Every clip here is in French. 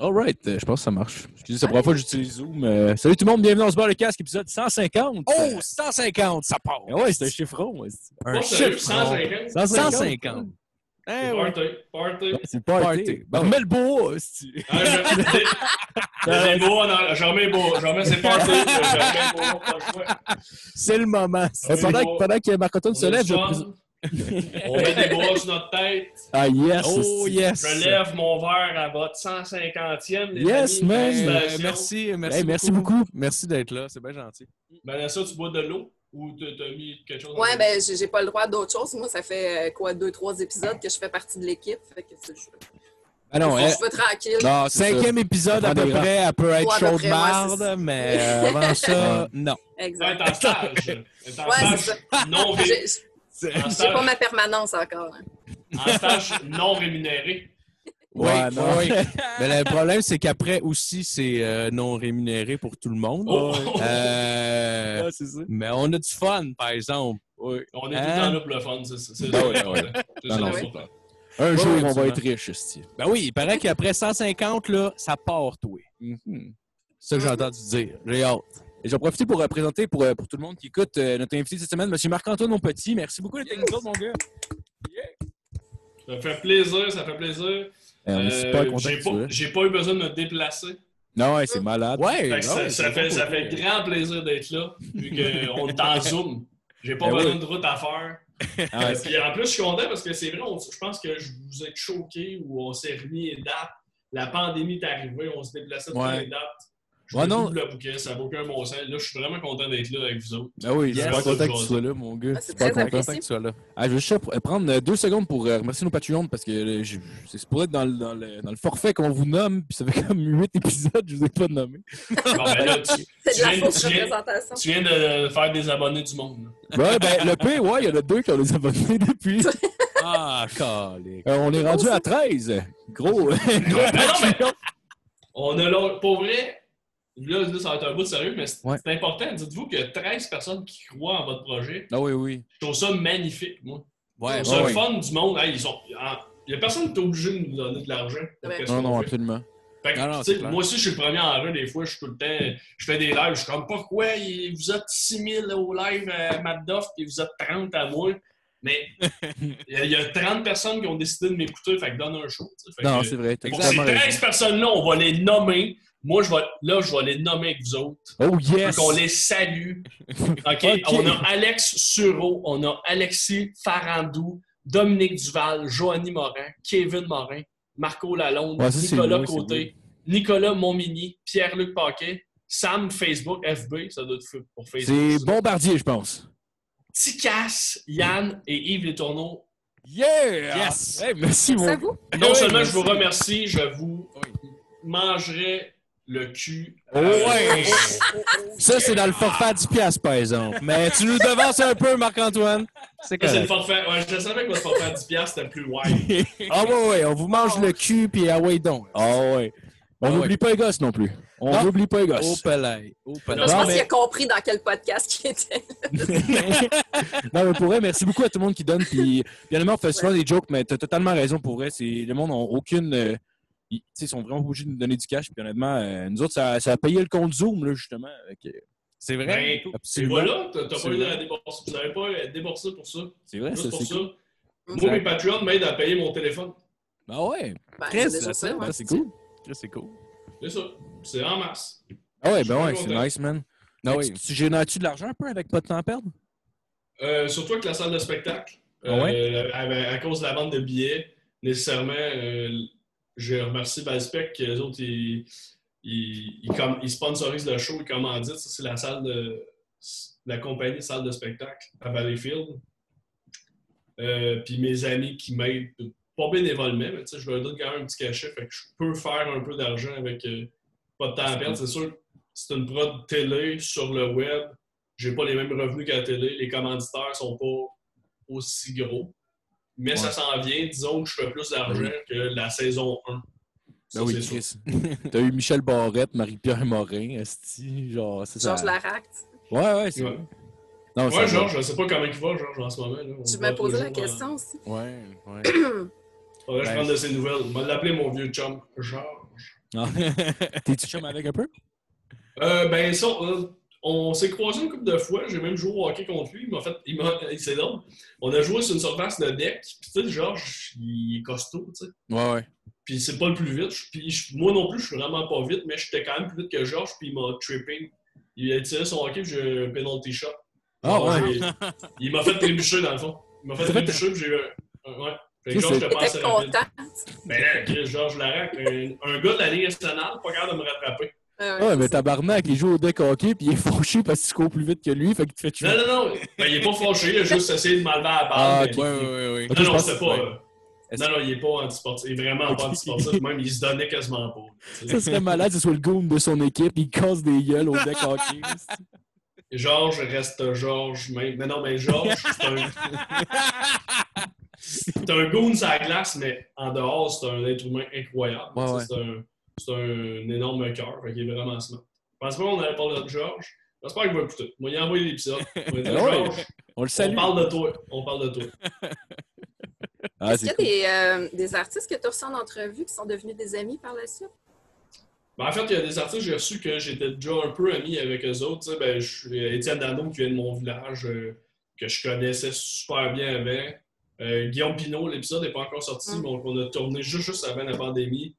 Alright, euh, je pense que ça marche. Excusez, c'est la première fois que j'utilise Zoom. Euh, salut tout le monde, bienvenue dans ce bar le casque, épisode 150. Oh, 150, ça part. Ah ouais, c'est un chiffron. ouais. Un Pas sérieux, chiffre. 150. 150. Eh C'est ouais. Party, party. C'est le party. Ben, remets le beau, hostie. Ah, je- Il y a des mots, non, je remets beau, je remets c'est party, je remets beau, pas le choix. C'est le moment. Euh, pendant, pendant que se On lève, je fun. On met des bras sur notre tête. Ah yes! Oh hostie. yes. Je lève mon verre à votre 150e, les Yes, amis. man. Euh, Félicitations. merci, merci, Hey, merci beaucoup. Merci d'être là, c'est bien gentil. Vanessa, tu bois de l'eau ou t'as mis quelque chose dans Ouais, l'eau? ben, j'ai j'ai pas le droit d'autre chose. Moi, ça fait euh, quoi, deux, trois épisodes que je fais partie de l'équipe. Fait que c'est- je, Ah non, je elle- suis tranquille. non, c'est ça. Cinquième épisode, à peu près, elle peut être Ouais, à peu chaude marde, mais euh, avant ça, non. Exact. t'es en stage. T'es en Ouais, c'est stage ça. non J'ai en pas ma permanence encore. hein. en stage non rémunéré. Oui, Ouais, non. oui. Mais le problème, c'est qu'après aussi, c'est euh, non rémunéré pour tout le monde. Oh. Euh, Ouais, c'est ça. mais on a du fun, par exemple. Oui. On est Hein? tout le temps là pour le fun. C'est Ah ça ouais. Un Ouais, jour, on va être riche, hostie. Ben oui, il paraît qu'après 150, là, ça part, toi. Mhm. C'est ça que j'ai entendu dire. J'ai hâte. Et j'en profite pour euh, présenter pour, euh, pour tout le monde qui écoute euh, notre invité cette semaine, M. Marc-Antoine Monpetit. Merci beaucoup d'être avec nous autres, mon gars. Ça fait plaisir, ça fait plaisir. Euh, Euh, J'ai pas, pas eu besoin de me déplacer. Non, ouais, c'est malade. Ouais, ça, fait, ça fait grand plaisir d'être là, vu qu'on est en Zoom. J'ai pas Ben besoin oui. de route à faire. Ah, Euh, Puis en plus, je suis content parce que c'est vrai, on- je pense que je vous ai choqué ou on s'est remis les dates. La pandémie est arrivée, on se déplaçait toutes Ouais. les dates. Je Ouais, non. le bouquet, ça n'a aucun bon sens. Là, je suis vraiment content d'être là avec vous autres. Ben oui, Yes. super content que tu sois là, mon gars. Ah, c'est Super très content. Que tu sois là. Ah, je veux juste pr- prendre euh, deux secondes pour euh, remercier nos Patreons parce que euh, je- c'est pour être dans le, dans, le, dans le forfait qu'on vous nomme, puis ça fait comme huit épisodes, je vous ai pas nommé. Bon, ben là, tu, C'est de la viens, fausse tu viens- représentation. tu viens de faire des abonnés du monde. Ouais, ben, le P, ouais, il y en a deux qui ont les abonnés depuis. Ah. Euh, on est rendu à 13. Gros, gros Ben non, mais- Patreon. On a l'autre. Pour vrai, là, là, ça va être un bout de sérieux, mais c'est Ouais. important. Dites-vous qu'il y a 13 personnes qui croient en votre projet. Ah oui, oui. Je trouve ça magnifique, moi. Ouais, Je trouve ça ouais. le fun du monde. Hey, ils il n'y a personne qui est obligé de nous donner de l'argent. Non, non, fait. absolument. Fait que, Non, non, moi aussi, je suis le premier en rue. Des fois, je suis tout le temps. Je fais des lives. Je suis comme, pourquoi vous êtes 6000 au live à Madoff et vous êtes 30 à moi? Mais il y, a- il y a 30 personnes qui ont décidé de m'écouter. Fait que donne un show. Fait Non, c'est vrai. Pour ces 13 raison. personnes-là, on va les nommer. Moi, je vais, là, je vais les nommer avec vous autres. Oh yes! qu'on les salue. OK? Ok. On a Alex Sureau, on a Alexis Farandou, Dominique Duval, Joanny Morin, Kevin Morin, Marco Lalonde, Ouais, Nicolas Côté, Nicolas Montmini, Pierre-Luc Paquet, Sam Facebook, FB, ça doit être pour Facebook. C'est Bombardier, je pense. Ticasse, Yann et Yves Letourneau. Yeah! Yes! Hey, merci, vous. Non Oui, seulement merci. je vous remercie, je vous mangerai le cul. Oh, Euh, ouais. Ça, c'est dans le forfait à 10 piastres, par exemple. Mais tu nous devances un peu, Marc-Antoine. C'est le forfait. Ouais, je savais que votre forfait à 10$ piastres, c'était plus wide. Ah ouais, ouais, on vous mange le cul, puis ah ouais donc. Ah ouais. On Ah ouais. n'oublie pas les gosses non plus. On n'oublie pas les Au gosses. palais. Au palais. Je Non, pense mais- qu'il a compris dans quel podcast il était. non, mais pour vrai, merci beaucoup à tout le monde qui donne. Puis, bien évidemment, on fait souvent des jokes, mais t'as totalement raison pour vrai. C'est, le monde n'a aucune. Euh, ils, tu sont vraiment obligés de nous donner du cash. Puis honnêtement, euh, nous autres, ça, ça a payé le compte Zoom, là, justement. C'est vrai? Ben, et voilà, t'as pas eu à débourser. Vous n'avez pas à débourser pour ça. C'est vrai, Juste ça, pour c'est ça. cool. Moi, mes Patreons m'aident à payer mon téléphone. Ah ouais. Ben, Chris, c'est déjà ça, ça, ça, ouais. c'est cool. Chris, c'est cool. C'est ça. C'est en masse. Ah ouais, ben ouais, c'est nice, man. Ah Fait oui. Tu, tu génères-tu de l'argent un peu avec pas de temps à perdre? Euh, surtout avec la salle de spectacle. Ah Euh, à, à cause de la vente de billets, nécessairement, euh, je remercie Valspec, les autres, ils, sponsorisent le show, ils commanditent. Ça, c'est la salle de la compagnie salle de spectacle à Valleyfield. Euh, puis mes amis qui m'aident, pas bénévolement, mais je leur donne quand même un petit cachet, fait que je peux faire un peu d'argent avec euh, pas de temps à perdre. C'est sûr, c'est une prod télé sur le web. J'ai pas les mêmes revenus qu'à la télé. Les commanditaires sont pas aussi gros. Mais ça s'en vient. Disons que je fais plus d'argent que la saison 1. Ça, Ben oui. Chris. T'as eu Michel Barrette, Marie-Pierre Morin, Esti, genre, c'est ça. Georges Larac. Ouais, ouais, c'est Ouais. vrai. Non, ça Ouais. Georges, je sais pas comment il va, Georges, en ce moment. Là. On Tu m'as posé la hein. question aussi. Ouais, ouais. Faudrait que je Ben, prenne de ses nouvelles. On va l'appeler mon vieux chum, Georges. T'es-tu chum avec un peu? Euh, ben, ça, on, on s'est croisés une couple de fois. J'ai même joué au hockey contre lui. Il m'a fait. Il m'a, c'est drôle. On a joué sur une surface de deck. Puis, tu sais, Georges, il est costaud, tu sais. Ouais, ouais. Puis, c'est pas le plus vite. Puis, je- moi non plus, je suis vraiment pas vite, mais j'étais quand même plus vite que Georges. Puis, il m'a tripping. Il a tiré son hockey, puis j'ai eu un penalty shot. Ah, ouais. Il m'a fait trébucher, dans le fond. Il m'a fait trébucher, puis j'ai eu Ouais. Fait que Georges, je te content. Ben là, Georges Larac, un, un gars de la Ligue nationale, pas capable de me rattraper. Ah Ouais, mais tabarnak, il joue au deck hockey puis il est fauché parce que tu cours plus vite que lui, fait qu'il te fait tuer. Non, non, non. Ben, il est pas fâché, il a juste essayé de m'enlever à la balle. Ah, mais- ok. Ouais, ouais, ouais, ouais. Ok, Non, non, c'était pas. ouais. euh, Non, non, il est pas antisportif. Il est vraiment Ok. pas antisportif. Même, il se donnait quasiment pas. tu sais. Ça serait malade, ce soit le goon de son équipe, il casse des gueules au deck hockey. Georges reste Georges même. Mais non, mais Georges, c'est un. C'est un goon sur la glace, mais en dehors, c'est un être humain incroyable. Ouais, Tu sais, ouais. C'est un, c'est un énorme cœur. Qu'il est vraiment smart. Je pense pas qu'on allait parler de Georges. J'espère qu'il va écouter. Moi, il a envoyé l'épisode. On On le on salue. parle de toi. On parle de toi. Ah, Est-ce qu'il y a cool. des, euh, des artistes que tu as reçus en entrevue qui sont devenus des amis par la suite? Ben, en fait, il y a des artistes que j'ai reçus que j'étais déjà un peu ami avec eux autres. Tu sais, ben, je Étienne Dano qui vient de mon village, euh, que je connaissais super bien avant. Euh, Guillaume Pinot, l'épisode n'est pas encore sorti, Mm. mais on a tourné juste, juste avant la pandémie.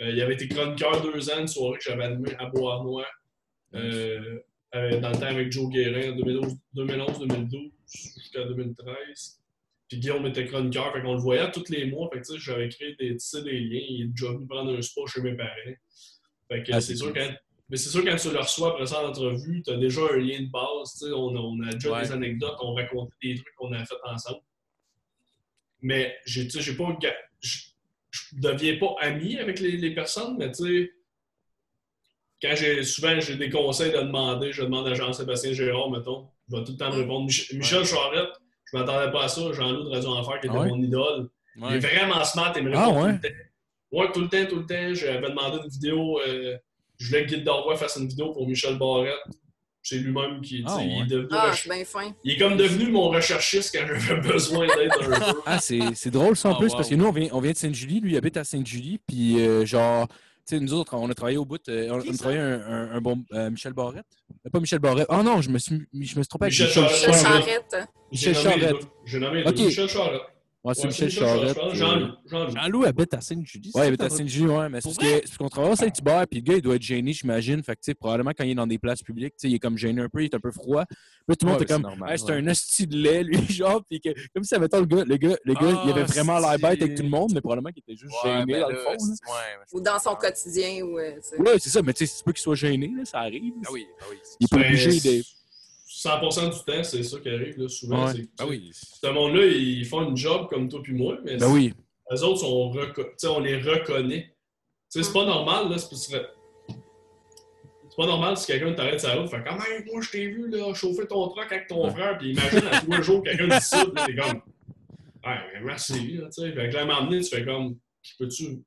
Euh, il avait été chroniqueur deux ans, une soirée que j'avais animée à Beauharnois, euh, dans le temps avec Joe Guérin, 2011-2012 jusqu'à 2013. Puis Guillaume était chroniqueur, fait qu'on le voyait tous les mois. Fait que, j'avais créé des, liens. Il est déjà venu prendre un spa chez mes parents. Fait que Ah, c'est sûr quand, mais c'est sûr quand tu le reçois après ça en entrevue, tu as déjà un lien de base. On, a- on a déjà Ouais. des anecdotes, on raconte des trucs qu'on a fait ensemble. Mais j'ai pas je, deviens pas ami avec les, les personnes, mais tu sais, quand j'ai souvent j'ai des conseils à demander, je demande à Jean-Sébastien Gérard, mettons, il va tout le temps me répondre. Mich- Michel Charette, je m'attendais pas à ça, Jean-Loup de Radio Enfer, qui était Ah ouais? mon idole. Il est vraiment smart, il me Ah répond ouais? tout le temps. Ouais, tout le temps, tout le temps. J'avais demandé une vidéo, euh, je voulais que Guy Dorvois fasse une vidéo pour Michel Barrette. C'est lui-même qui, Ah il, ouais? est devenu Ah, bien fin. il est comme devenu mon recherchiste quand j'avais besoin d'être un peu. Ah, c'est c'est drôle ça en Ah, plus, wow. parce que nous, on vient, on vient de Sainte-Julie, lui, il habite à Sainte-Julie, puis euh, genre, tu sais, nous autres, on a travaillé au bout, euh, on, a travaillé un, un- un bon. euh, Michel Barrette Pas Michel Barrette. Oh non, je me suis, je me suis trompé avec Michel Michel Charette. Michel. Charette. J'ai Michel nommé les Charette. deux. J'ai nommé les Ok. deux. Michel Charette. Ouais, c'est Ouais, Michel Charette. euh, Jean-Loup. Jean-Loup habite à Sainte-Julie. Ouais, il habite à Saint-Julie, ouais, mais c'est qu'on travaille à Saint-Hubert, puis le gars, il doit être gêné, j'imagine. Fait que, tu sais, probablement quand il est dans des places publiques, tu sais, il est comme gêné un peu, il est un peu froid. Là, tout le monde Ouais, était comme, c'est normal, Hey, c'est ouais. un hostie de lait, lui, genre, puis que, comme si, mettons, le gars, le gars, le gars il avait vraiment l'air bête avec tout le monde, mais probablement qu'il était juste Ouais, gêné dans le fond. Ou dans son quotidien. Ou, euh, c'est ça, mais tu sais, c'est pas qu'il soit gêné, ça arrive. Ah oui, ah oui. Il est pas obligé de. 100% du temps, c'est ça qui arrive. Là, souvent, Ouais. c'est Ah oui. Ce monde-là, ils font une job comme toi puis moi, mais Ben oui. eux autres, sont reco- tu sais, on les reconnaît. Tu sais, c'est pas normal, là, c'est pas- c'est pas normal si quelqu'un t'arrête sa route, fait comme Hey, moi je t'ai vu là, chauffer ton truck avec ton frère, puis imagine à tous les jours quelqu'un dit ça, puis là, t'es comme Ouais, mais merci, là, tu sais. Fait que là, à un moment donné, tu fais comme peux-tu.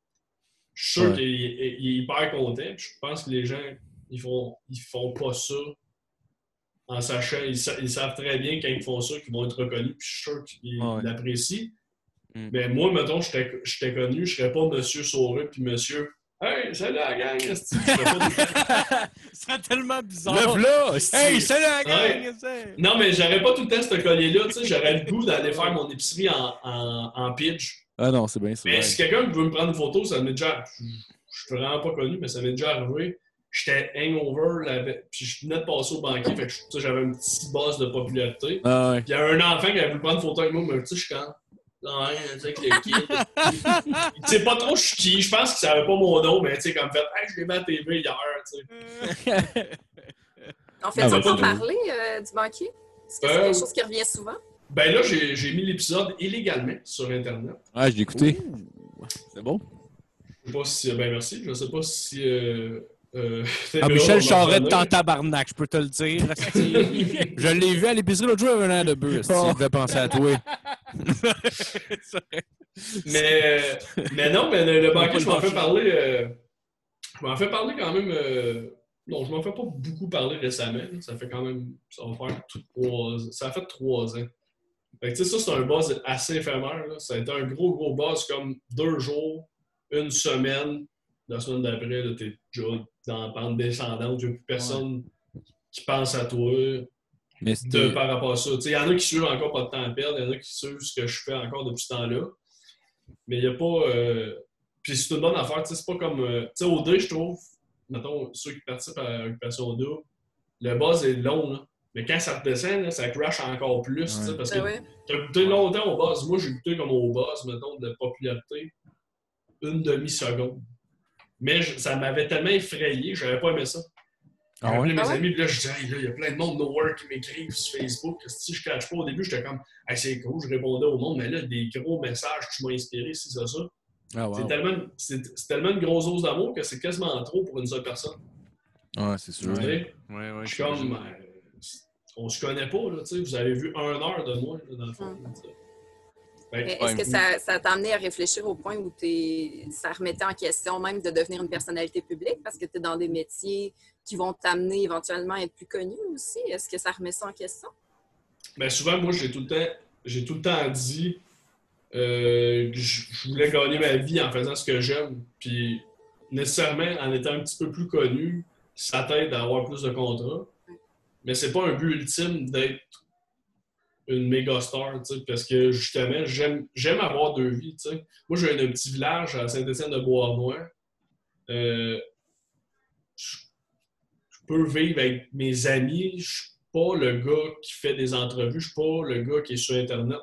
Je suis sûr Ouais. qu'il est, il est hyper content, puis je pense que les gens, ils font, ils font pas ça en sachant, ils, sa- ils savent très bien quand ils font ça qu'ils vont être reconnus, puis je suis sûr qu'ils Ouais. l'apprécient. Mm. Mais moi, mettons, j'étais connu, je serais pas Monsieur Sauré puis Monsieur Hey, salut la gang! le Ce serait tellement bizarre. Lève là! Hey, salut la gang! c'est- Non, mais j'aurais pas tout le temps ce collier-là. tu sais, J'aurais le goût d'aller faire mon épicerie en, en, en pitch. Ah non, c'est bien ça. Mais si quelqu'un veut me prendre une photo, ça m'est déjà. Je je suis vraiment pas connu, mais ça m'est déjà arrivé. J'étais hangover, là, avec- puis je venais de passer au banquier, fait que j'avais un petit boss de popularité. Ah ouais. Puis il y a un enfant qui avait voulu prendre une photo avec moi, mais tu sais, je suis quand. Non, rien, tu sais, avec le kid. Il sait pas trop je suis qui. Je pense qu'il savait pas mon nom, mais tu sais, comme fait, hey, je l'ai mis à la TV hier, tu sais. En fait, Ah, tu ben, pas c'est- parler euh, du banquier? Est-ce que c'est Euh, quelque chose qui revient souvent? Ben là, j'ai j'ai mis l'épisode illégalement sur Internet. Ah, je l'ai écouté. C'est bon? Je sais pas si. Ben merci. Je sais pas si. Euh, euh, Ah, Michel Charette en tabarnak, je peux te le dire. je l'ai vu à l'épicerie l'autre jour, un air de bœuf. Oh. Devait penser à toi. Mais, mais non, mais le, le banquier, je m'en fais parler. euh, je m'en fais parler quand même. euh, non, je m'en fais pas beaucoup parler récemment. Ça fait quand même. Ça va faire trois, Ça a fait trois ans. Fait que, tu sais, ça, c'est un buzz assez éphémère. Là. Ça a été un gros, gros buzz comme deux jours, une semaine. la semaine d'après, t'es déjà la pente descendante. Il n'y a plus personne qui pense à toi Mais de, c'était. par rapport à ça. Il y en a qui suivent encore pas de temps à perdre, il y en a qui suivent ce que je fais encore depuis ce temps-là. Mais il n'y a pas. euh, Puis c'est une bonne affaire, tu sais, c'est pas comme. euh, Tu sais, au 2, je trouve, mettons, ceux qui participent à Occupation Double, le buzz est long, là. Mais quand ça redescend, là, ça crash encore plus, tu Ouais. parce Ah que ouais. T'as goûté longtemps au buzz. Moi, j'ai goûté comme au buzz, mettons, de popularité, une demi-seconde. Mais je- ça m'avait tellement effrayé, j'avais pas aimé ça. Ah J'ai appelé ouais? mes Ah amis, puis là, je disais, hey, là, il y a plein de monde nowhere qui m'écrivent sur Facebook. Si je cache pas au début, j'étais comme, hey, c'est cool, je répondais au monde, mais là, des gros messages, tu m'as inspiré, si c'est ça. Ah, C'est wow. tellement, c'est c'est tellement une grosse dose d'amour que c'est quasiment trop pour une seule personne. Ouais, c'est sûr. Ouais, ouais, Je suis comme, euh, on se connaît pas, là, tu sais, vous avez vu un heure de moi, là, dans le fond. là, Est-ce que ça ça t'a amené à réfléchir au point où t'es- ça remettait en question même de devenir une personnalité publique parce que tu es dans des métiers qui vont t'amener éventuellement à être plus connu aussi? Est-ce que ça remet ça en question? Ben souvent, moi, j'ai tout le temps, j'ai tout le temps dit euh, que je, je voulais gagner ma vie en faisant ce que j'aime. Puis nécessairement, en étant un petit peu plus connu, ça t'aide à avoir plus de contrats. Mais c'est pas un but ultime d'être une méga star, parce que justement, j'aime, avoir deux vies. Moi, j'ai un petit village à Saint-Étienne-de-Beauharnois. Euh, je, je peux vivre avec mes amis. Je suis pas le gars qui fait des entrevues. Je suis pas le gars qui est sur Internet.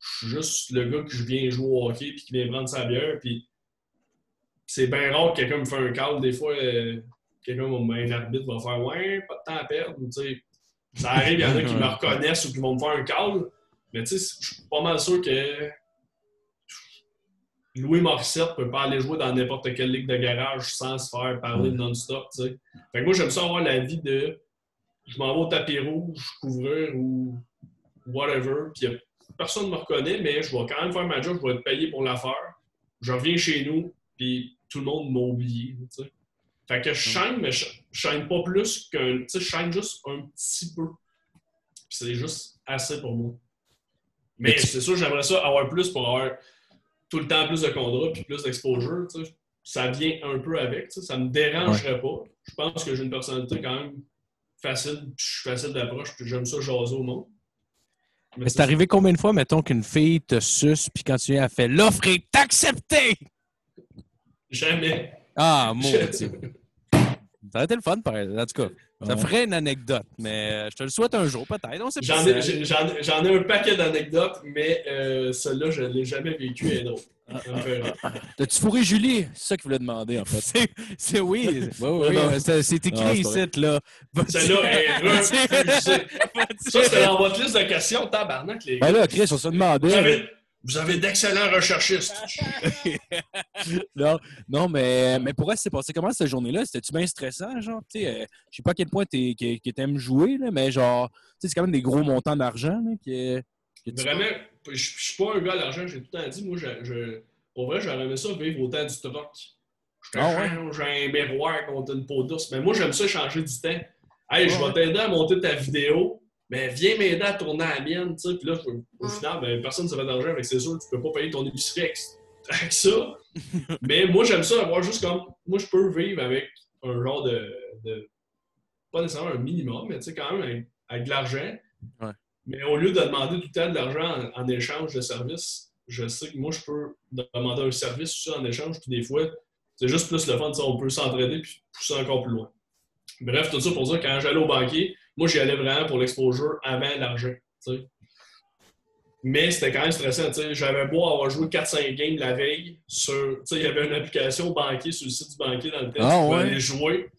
Je suis juste le gars que je viens jouer au hockey puis qui vient prendre sa bière. C'est bien rare que quelqu'un me fait un call. Des fois, euh, quelqu'un, un arbitre va faire Ouais, pas de temps à perdre. Ou, ça arrive, il y en a qui me reconnaissent ou qui vont me faire un call. Mais tu sais, je suis pas mal sûr que Louis Morissette peut pas aller jouer dans n'importe quelle ligue de garage sans se faire parler non-stop. tu sais. Fait que moi, j'aime ça avoir la vie de je m'en vais au tapis rouge, couvrir ou whatever, puis personne ne me reconnaît, mais je vais quand même faire ma job, je vais être payé pour la faire. Je reviens chez nous, puis tout le monde m'a oublié. tu sais. Fait que je chaîne, mais je, chaîne pas plus qu'un. Tu sais, je chaîne juste un petit peu. Puis c'est juste assez pour moi. Mais tu- c'est sûr, j'aimerais ça avoir plus pour avoir tout le temps plus de contrats puis plus d'exposure. tu sais. Ça vient un peu avec. tu sais. Ça me dérangerait pas. Je pense que j'ai une personnalité quand même facile, puis je suis facile d'approche, puis j'aime ça jaser au monde. Mais Mais c'est arrivé combien de fois, mettons, qu'une fille te suce, puis quand tu viens, elle fait l'offre est acceptée? Jamais. Ah, maudit. Ça aurait été le fun, pareil. En tout cas, ça ferait une anecdote, mais euh, je te le souhaite un jour, peut-être. J'en ai, j'ai- j'en ai- j'en ai un paquet d'anecdotes, mais euh, celle-là, je ne l'ai jamais vécu et me fait rire. T'as-tu fourré Julie? C'est ça qu'il voulait demander, en fait. C'est, c'est oui. Oui, oui, non. euh, c'est, c'est Non, écrit c'est ici, là. Celle-là est refusée. Ça, c'était dans votre liste de questions, tabarnak, les Ben gars. là, Chris, on se demandait. Vous avez d'excellents recherchistes. Non, non mais, mais pour elle, c'est passé comment cette journée-là? C'était-tu bien stressant, genre? Tu sais, euh, je sais pas à quel point que t'aimes jouer, là, mais genre, tu c'est quand même des gros montants d'argent, que, que tu- Vraiment, je, je suis pas un gars à l'argent, j'ai tout le temps dit. Moi, je, je- pour vrai, j'aurais aimé ça vivre au temps du troc. Je te Ah ouais? change un miroir contre une peau douce. Mais moi, j'aime ça changer du temps. Hey, je vais t'aider à monter ta vidéo, mais viens m'aider à tourner la mienne. tu sais. Puis là, je- au final, ben, personne ne se fait d'argent, mais c'est sûr, tu peux pas payer ton épicerie avec, avec ça. mais moi, j'aime ça avoir juste comme. Moi, je peux vivre avec un genre de. de- pas nécessairement un minimum, mais tu sais, quand même avec, avec de l'argent. Ouais. Mais au lieu de demander tout le temps de l'argent en, en échange de services, je sais que moi, je peux demander un service aussi en échange, puis des fois, c'est juste plus le fun, on peut s'entraider puis pousser encore plus loin. Bref, tout ça pour dire, quand j'allais au banquier, moi, j'y allais vraiment pour l'exposure avant l'argent. Mais c'était quand même stressant. tu sais. J'avais beau avoir joué 4-5 games la veille sur. tu sais, Il y avait une application banquier sur le site du banquier dans lequel Ah, tu pouvais ouais? aller jouer.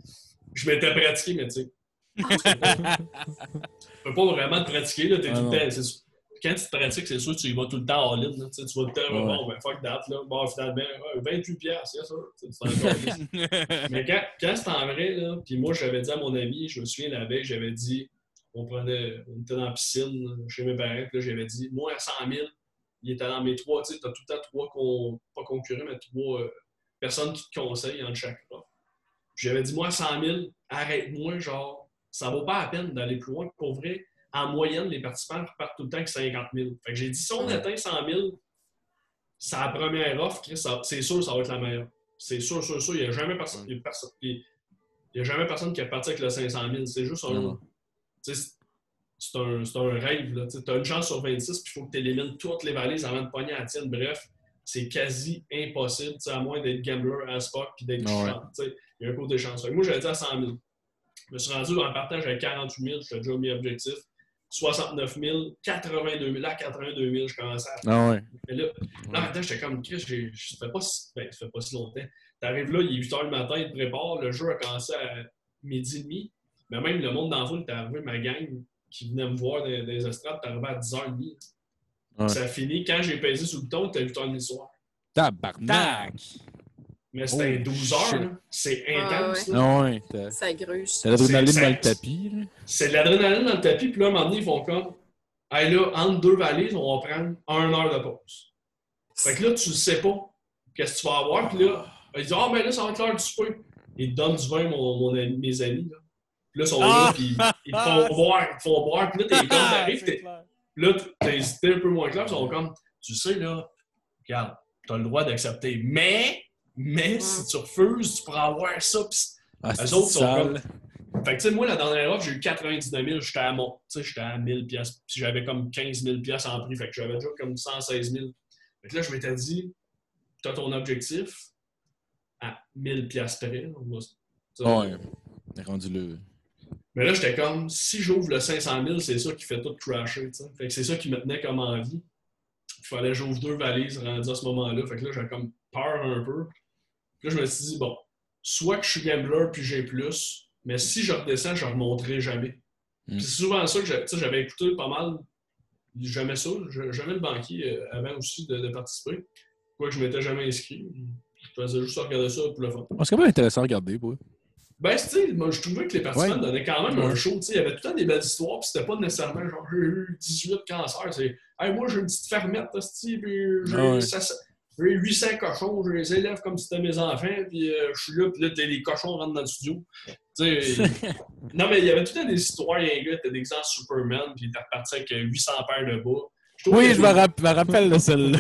Je m'étais pratiqué, mais tu sais. tu peux pas vraiment te pratiquer. Là, t'es Ah, tout le temps, c'est sûr. Quand tu te pratiques, c'est sûr que tu y vas tout le temps en ligne. tu vas tout le temps, bon, ben fuck that. Là. Bon, finalement, ouais, 28 piastres, c'est ça. C'est. Mais quand, quand c'était en vrai, là, puis moi, j'avais dit à mon ami, je me souviens la veille, j'avais dit, on prenait, on était dans la piscine là, chez mes parents, puis là, j'avais dit, moi, à 100 000, il était dans mes trois, tu sais, t'as tout le temps trois, con- pas concurrents, mais trois euh, personnes qui te conseillent entre chaque prof. J'avais dit, moi, à 100 000, arrête-moi, genre, ça vaut pas la peine d'aller plus loin. Pour vrai, en moyenne, les participants repartent tout le temps avec 50 000. Fait que j'ai dit, si on atteint 100 000, c'est la première offre, c'est sûr que ça va être la meilleure. c'est sûr, sûr, sûr, il n'y a jamais personne. il y a personne- il y a jamais personne qui est parti avec le 500 000. C'est juste un. C'est rêve. Tu as une chance sur 26, puis il faut que tu élimines toutes les valises avant de pogner à la tienne. Bref, c'est quasi impossible, à moins d'être gambler à Spock puis d'être chance. sais. Il y a un côté chance. Fait que Moi, j'avais dit à 100 000. Je me suis rendu en partage avec 48 000, j'étais déjà mis objectif. 69 000, 82 000. Là, à 82 000, je commençais à Ah ouais. mais là, là, maintenant, j'étais comme, Chris, j'ai- ça fait pas si, ben, ça fait pas si longtemps. T'arrives là, il est 8 h le matin, il te prépare, le jeu a commencé à midi et demi. Mais même le monde dans la foule, t'es arrivé, ma gang qui venait me voir dans, dans les estrades, t'es arrivé à 10h30. Ouais. Ça a fini, quand j'ai pesé sur le bouton, t'es 8h30 le soir. Tabarnak! Mais c'était Oh, 12 heures. C'est Ah, intense. ouais. là. Ah ouais. Ça gruge. t'as l'adrénaline C'est- dans le c'est- tapis, là. C'est de l'adrénaline dans le tapis, puis là, à un moment donné, ils font comme, hey là, entre deux valises, on va prendre une heure de pause. Fait que là, tu ne sais pas qu'est-ce que tu vas avoir. Puis là, ils disent Ah, ben là, ça va être l'heure du souper. Ils te donnent du vin, mon, mon ami- mes amis. Là. Puis là, ils sont là, puis ils te font boire, ils te font boire. Puis là, t'es comme, t'arrives, t'es- puis là, hésité un peu moins clair. Ils sont comme, tu sais, là, regarde, t'as le droit d'accepter. Mais, mais, si tu refuses, tu pourras avoir ça. Puis Ah, Eux c'est autres sont sale. fait que, tu sais, moi, la dernière offre, j'ai eu 99 000, j'étais à mon, tu sais, j'étais à 1000 pièces, puis j'avais comme 15 000 pièces en prix, fait que j'avais déjà comme 116 000. Fait que là, je m'étais dit, t'as ton objectif à 1000 pièces près. Ouais. Rendu là. Mais là, j'étais comme, si j'ouvre le 500 000, c'est ça qui fait tout crasher, tu sais. Fait que c'est ça qui me tenait comme envie. Il fallait que j'ouvre deux valises rendues à ce moment-là. Fait que là, j'avais comme peur un peu. Puis là, je me suis dit, bon, soit que je suis gambler puis j'ai plus, mais si je redescends, je ne remonterai jamais. Mm. Puis c'est souvent ça que j'avais écouté pas mal, jamais ça, jamais le banquier euh, avant aussi de, de participer. Quoi que je m'étais jamais inscrit. Je faisais juste regarder ça pour le fun. Ah, C'est quand même intéressant à regarder, pour. Ben, tu sais, moi, je trouvais que les participants Ouais. donnaient quand même un show. Tu sais, il y avait tout le temps des belles histoires, puis c'était pas nécessairement genre j'ai eu 18 cancers. C'est, hey, moi, j'ai une petite fermette, puis j'ai, Ah ouais. ça- ça- j'ai 800 cochons, je les élève comme si c'était mes enfants, puis euh, je suis là, puis là, t'as les cochons rentrent dans le studio. Non, mais il y avait tout le temps des histoires, il y a un gars, t'as des exemples Superman, puis il était reparti avec euh, 800 paires de bas. Oui, je me, rapp- rappelle de celle-là.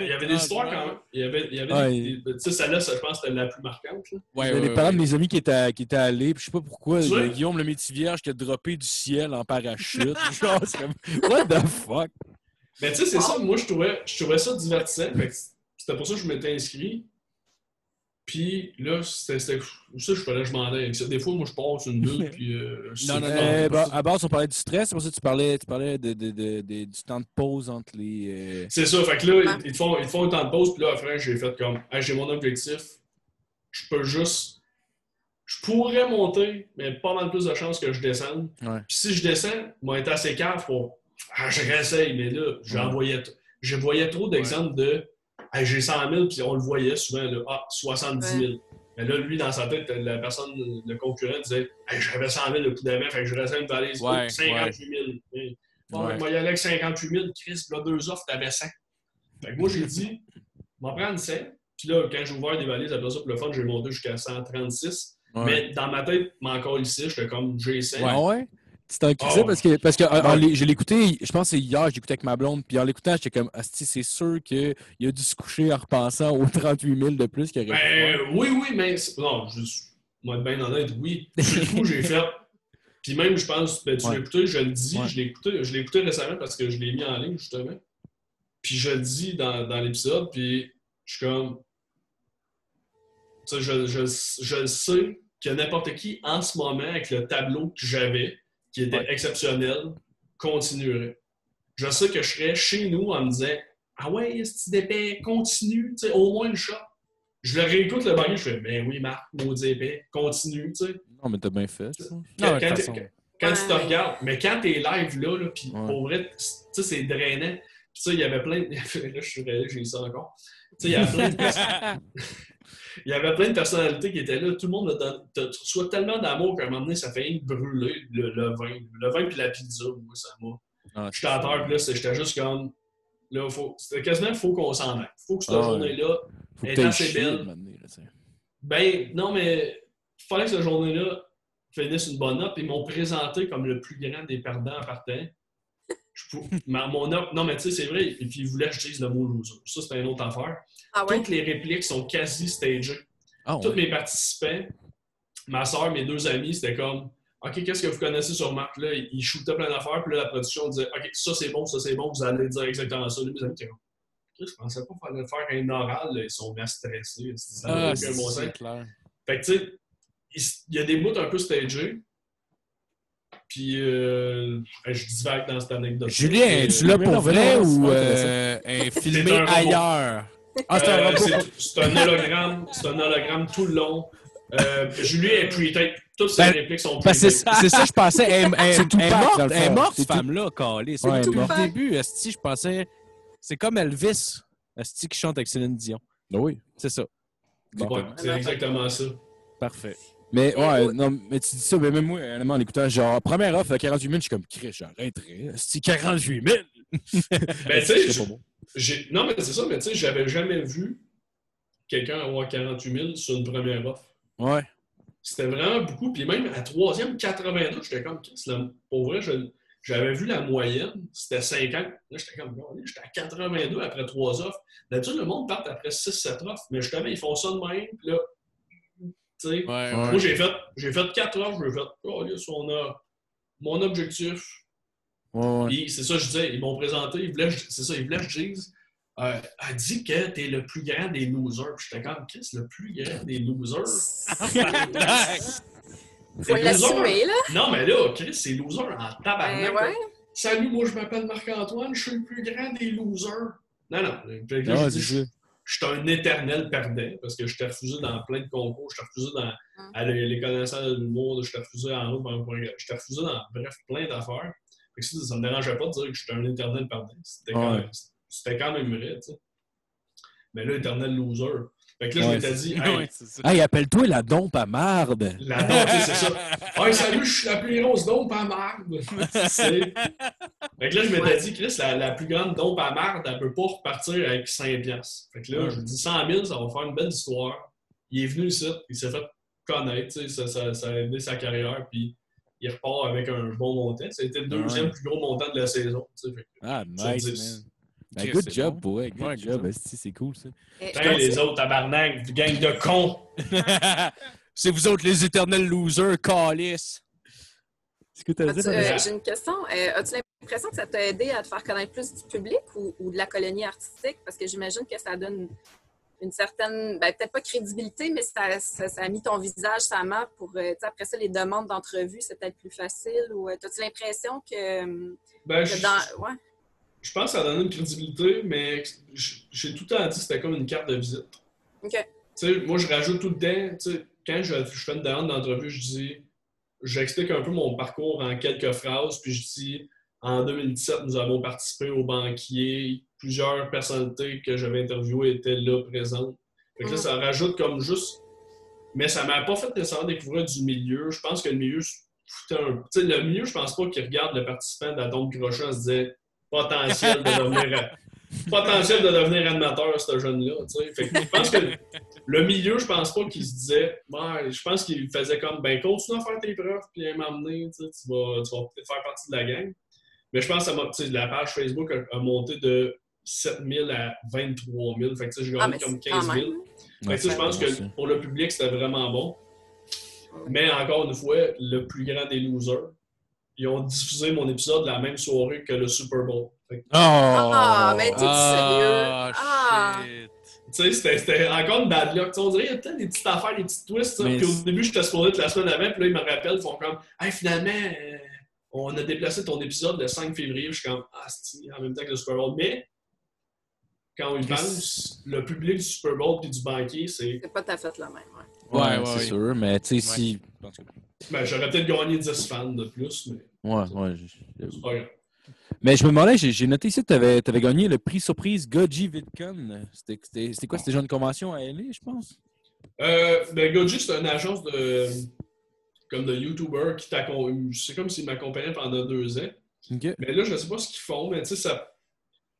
Il y avait des Ah, histoires quand même. Il y avait, il y avait Ouais. des- des- Tu sais, celle-là, je pense, c'était la plus marquante. là. Ouais, J'en ai ouais, parlé de ouais. mes amis qui étaient, qui étaient allés, puis je sais pas pourquoi, vois? Guillaume le métier vierge qui a droppé du ciel en parachute. Genre, c'est comme, what the fuck? Mais tu sais, c'est ça, moi, je trouvais, je trouvais ça divertissant. Fait C'était pour ça que je m'étais inscrit. Puis là, c'était ça, je fallait que je m'en aille. Des fois, moi, je passe une bulle, puis... euh, Non, non, non. Euh, bah, à base, on parlait du stress, c'est pour ça que tu parlais, tu parlais de, de, de- de- du temps de pause entre les. euh, C'est ça, fait que là, ils, ils te font, ils font un temps de pause, puis là, après, j'ai fait comme, Hey, j'ai mon objectif, je peux juste, je pourrais monter, mais pas mal plus de chances que je descende. Ouais. Puis si je descends, moi, être assez calme pour, ah, je réessaye, mais là, j'en Ouais. voyais, je voyais trop d'exemples de, Hey, j'ai 100 000, puis on le voyait souvent, là, ah, 70 000. Mais là, lui, dans sa tête, la personne, le concurrent disait, Hey, j'avais 100 000 le coup d'avant, fait que je restais une valise, Ouais, Oh, 58 000. Hey, Bon, Ouais. Moi, il y allait avec 58 000, Chris, là, deux offres, t'avais 100. Fait que moi, j'ai dit, m'en prendre 100. Puis là, quand j'ai ouvert des valises, après ça, pour le fun, j'ai monté jusqu'à 136. ouais. Mais dans ma tête, encore ici, j'étais comme, j'ai 100. Ah ouais? Tu t'en crissais Oh. parce que, parce que en- je l'ai écouté, je pense que c'est hier, j'ai écouté avec ma blonde, puis en l'écoutant, j'étais comme, c'est sûr qu'il a dû se coucher en repensant aux 38 000 de plus qu'il aurait Ben, oui, oui, mais c'est- non, je moi, être bien honnête, oui. Le coup, j'ai fait. Puis même, je pense, ben, tu Ouais. l'as écouté, je le dis, Ouais. je l'ai écouté, je l'ai écouté récemment parce que je l'ai mis en ligne, justement. Puis je le dis dans, dans l'épisode, puis je suis comme. Tu sais, je, je, je le sais que n'importe qui, en ce moment, avec le tableau que j'avais, qui était Ouais. exceptionnel, continuerait. Je sais que je serais chez nous en me disant Ah ouais, ce d'épais, continue, tu sais, au moins une shot. Je le réécoute le banquier, je fais Ben oui, Marc, maudit épais, continue, tu sais. Non, mais t'as bien fait, ça. Non, Quand, façon. tu te regardes, mais quand t'es live là, là puis Ouais. pour vrai, tu sais, c'est drainant. Puis ça, il y avait plein de... Là, je suis réel, j'ai ça encore. Tu sais, il y avait plein de personnes- il y avait plein de personnalités qui étaient là. Tout le monde, tu reçois tellement d'amour qu'à un moment donné, ça fait brûler le, le vin. Le vin puis la pizza, moi, ça m'a... Ah, J'étais à terre, là, j'étais juste comme... Là, faut... C'était quasiment, faut qu'on s'en aille. Faut que cette Ah journée-là... Est assez belle. là. Ben, non, mais il fallait que cette journée-là finisse une bonne note. Ils m'ont présenté comme le plus grand des perdants en partant. Je pou- ma- mon op- non, mais tu sais, c'est vrai. Et puis, il voulait que je dise le mot loser. Ça, c'est une autre affaire. Ah ouais? Toutes les répliques sont quasi stagées. Ah, Tous mes participants, ma soeur, mes deux amis, c'était comme OK, qu'est-ce que vous connaissez sur Marc? Là, ils shootaient plein d'affaires, puis là, la production disait OK, ça c'est bon, ça c'est bon, vous allez dire exactement ça. Là, mes amis étaient comme Chris, je pensais pas qu'il fallait faire un oral, là, ils sont bien stressés. Ça n'a Ah, aucun bon clair. Fait que, tu sais, il il y a des bouts un peu stagés. Puis, euh, je divague dans cette anecdote. Julien, es-tu euh, là pour vrai ou euh, est filmé ailleurs? Ah, c'est un Euh, c'est- un hologramme. C'est un hologramme tout le long. Euh, Julien est pre-tape. Toutes ses Ben, répliques sont que pre-tape. c'est ça, je pensais. Elle, est morte, elle est cette tout- femme-là, Calais. C'est Ouais, est le début, Esti, je pensais. C'est comme Elvis, Esti qui chante avec Céline Dion. Ben oui. C'est ça. Ouais, c'est exactement ça. Parfait. Mais ouais, oui. non, mais tu dis ça, mais même moi, honnêtement, en écoutant, genre, première offre à 48 000, je suis comme, Chris, j'arrêterais. C'est 48 000! Ben, tu sais, non, mais c'est ça, mais tu sais, j'avais jamais vu quelqu'un avoir 48 000 sur une première offre. Ouais. C'était vraiment beaucoup. Puis même à troisième, 82, j'étais comme, Chris, là, pour vrai, je- j'avais vu la moyenne, c'était 50. Là, j'étais comme, Bon, j'étais à 82 après trois offres. D'habitude, le monde part après 6-7 offres, mais justement, ils font ça de même. Puis là, Ouais, moi, j'ai fait, j'ai fait 4 offres, j'ai fait, oh, là, on a mon objectif. Ouais, ouais. Puis c'est ça, que je disais, ils m'ont présenté, ils voulaient, c'est ça, ils voulaient que je dise, euh, elle dit que t'es le plus grand des losers. Puis j'étais comme, qu'est-ce le plus grand des losers? Faut l'assumer, là. Non, mais là, Chris, c'est loser en tabarnak. Ben ouais. Salut, moi, je m'appelle Marc-Antoine, je suis le plus grand des losers. Non, non. Ouais, je c'est dis, je. Je suis un éternel perdant parce que je t'ai refusé dans plein de concours, je t'ai refusé dans à les, connaisseurs de l'humour, je t'ai refusé en un- je t'ai refusé dans, bref, plein d'affaires. Fait que ça, ça me dérangeait pas de dire que j'étais un éternel perdant. C'était quand, Ouais. même- c'était quand même vrai, tu sais. Mais là, éternel loser. Fait que là, Ouais, je m'étais dit, hey. Hey, appelle-toi la dompe à marde! la dompe, c'est ça. Hey, salut, je suis la plus grosse dompe à marde. Fait que là, je m'étais dit, Chris, la, la plus grande dompe à marde, elle peut pas repartir avec 5 piastres. Fait que là, je me dis 100 000, ça va faire une belle histoire. Il est venu ici, il s'est fait connaître, ça, ça, ça a aidé sa carrière, puis il repart avec un bon montant. C'était le deuxième plus gros montant de la saison. Fait que, Ah, nice. Ben, good job, bon. ouais. Good Ouais, job. C'est cool, ça. Putain, pense- les autres tabarnak, gang de cons. c'est vous autres les éternels losers, calice. Est-ce que dit? euh, J'ai une question. Euh, As-tu l'impression que ça t'a aidé à te faire connaître plus du public ou, ou de la colonie artistique? Parce que j'imagine que ça donne une certaine, ben, peut-être pas crédibilité, mais ça, ça- ça a mis ton visage, sa map pour, euh, après ça, les demandes d'entrevue, c'est peut-être plus facile. Ou euh, as-tu l'impression que, Ben, que je- dans. Ouais? Je pense que ça donne une crédibilité, mais j'ai tout le temps dit que c'était comme une carte de visite. OK. Tu sais, moi, je rajoute tout le temps, tu sais, quand je, je fais une demande d'entrevue, je dis, j'explique un peu mon parcours en quelques phrases, puis je dis, en 2017, nous avons participé au banquier, plusieurs personnalités que j'avais interviewées étaient là, présentes. Fait que là, Mm. ça rajoute comme juste, mais ça m'a pas fait nécessairement découvrir du milieu. Je pense que le milieu, se foutait un- tu sais, le milieu, je pense pas qu'il regarde le participant d'Atome Crochet en se disant, potentiel de devenir potentiel de devenir animateur, ce jeune-là. je pense que le milieu, je pense pas qu'il se disait. Ouais, je pense qu'il faisait comme ben continue à faire tes preuves puis à m'emmener, tu tu vas, tu vas peut-être faire partie de la gang. Mais je pense que la page Facebook a, a monté de 7 000 à 23 000. Fait que tu sais, j'ai Ah, gagné mais comme c'est 15 quand 000. même. Fait que, tu sais, je pense que pour le public, c'était vraiment bon. Mais encore une fois, le plus grand des losers, ils ont diffusé mon épisode la même soirée que le Super Bowl. Fait que, Oh! Ah, mais t'es sérieux? Ah, shit. Tu sais, c'était- encore une bad luck. On dirait qu'il y a peut-être des petites affaires, des petits twists. Mais Puis au début, j'étais supposé être la semaine avant, puis là, ils me rappellent, ils font comme Hey, finalement, euh, on a déplacé ton épisode le 5 février. Puis je suis comme Ah, c'est en même temps que le Super Bowl. Mais quand on y pense, le public du Super Bowl et du banquier, c'est. C'est pas ta fête la même. Ouais. Ouais, Ouais, ouais, c'est ouais. sûr, mais tu sais, si. Ben, j'aurais peut-être gagné 10 fans de plus, mais Ouais, ouais. c'est pas grave. Mais je me demandais, j'ai noté ici que tu avais, gagné le prix surprise Goji VidCon. C'était- quoi? C'était genre une convention à LA, je pense? Euh, ben, Goji, c'est une agence de. comme de YouTuber qui t'accompagne. C'est comme s'ils m'accompagnaient pendant deux ans. Mais là, je ne sais pas ce qu'ils font, mais tu sais, ça.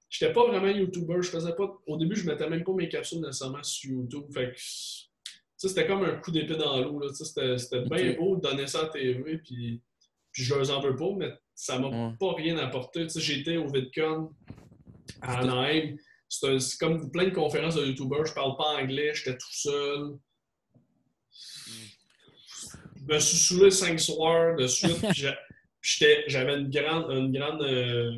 J'étais pas vraiment YouTuber. Je faisais pas. Au début, je mettais même pas mes capsules nécessairement sur YouTube. Fait que. C'était comme un coup d'épée dans l'eau. C'était bien beau de donner ça à TV, puis, puis je leur en veux pas, mais ça m'a Ouais. pas rien apporté. J'étais au VidCon à Anaheim. C'est comme plein de conférences de YouTubers. Je parle pas anglais, j'étais tout seul. Je me suis saoulé cinq soirs de suite. J'avais une grande, une grande euh,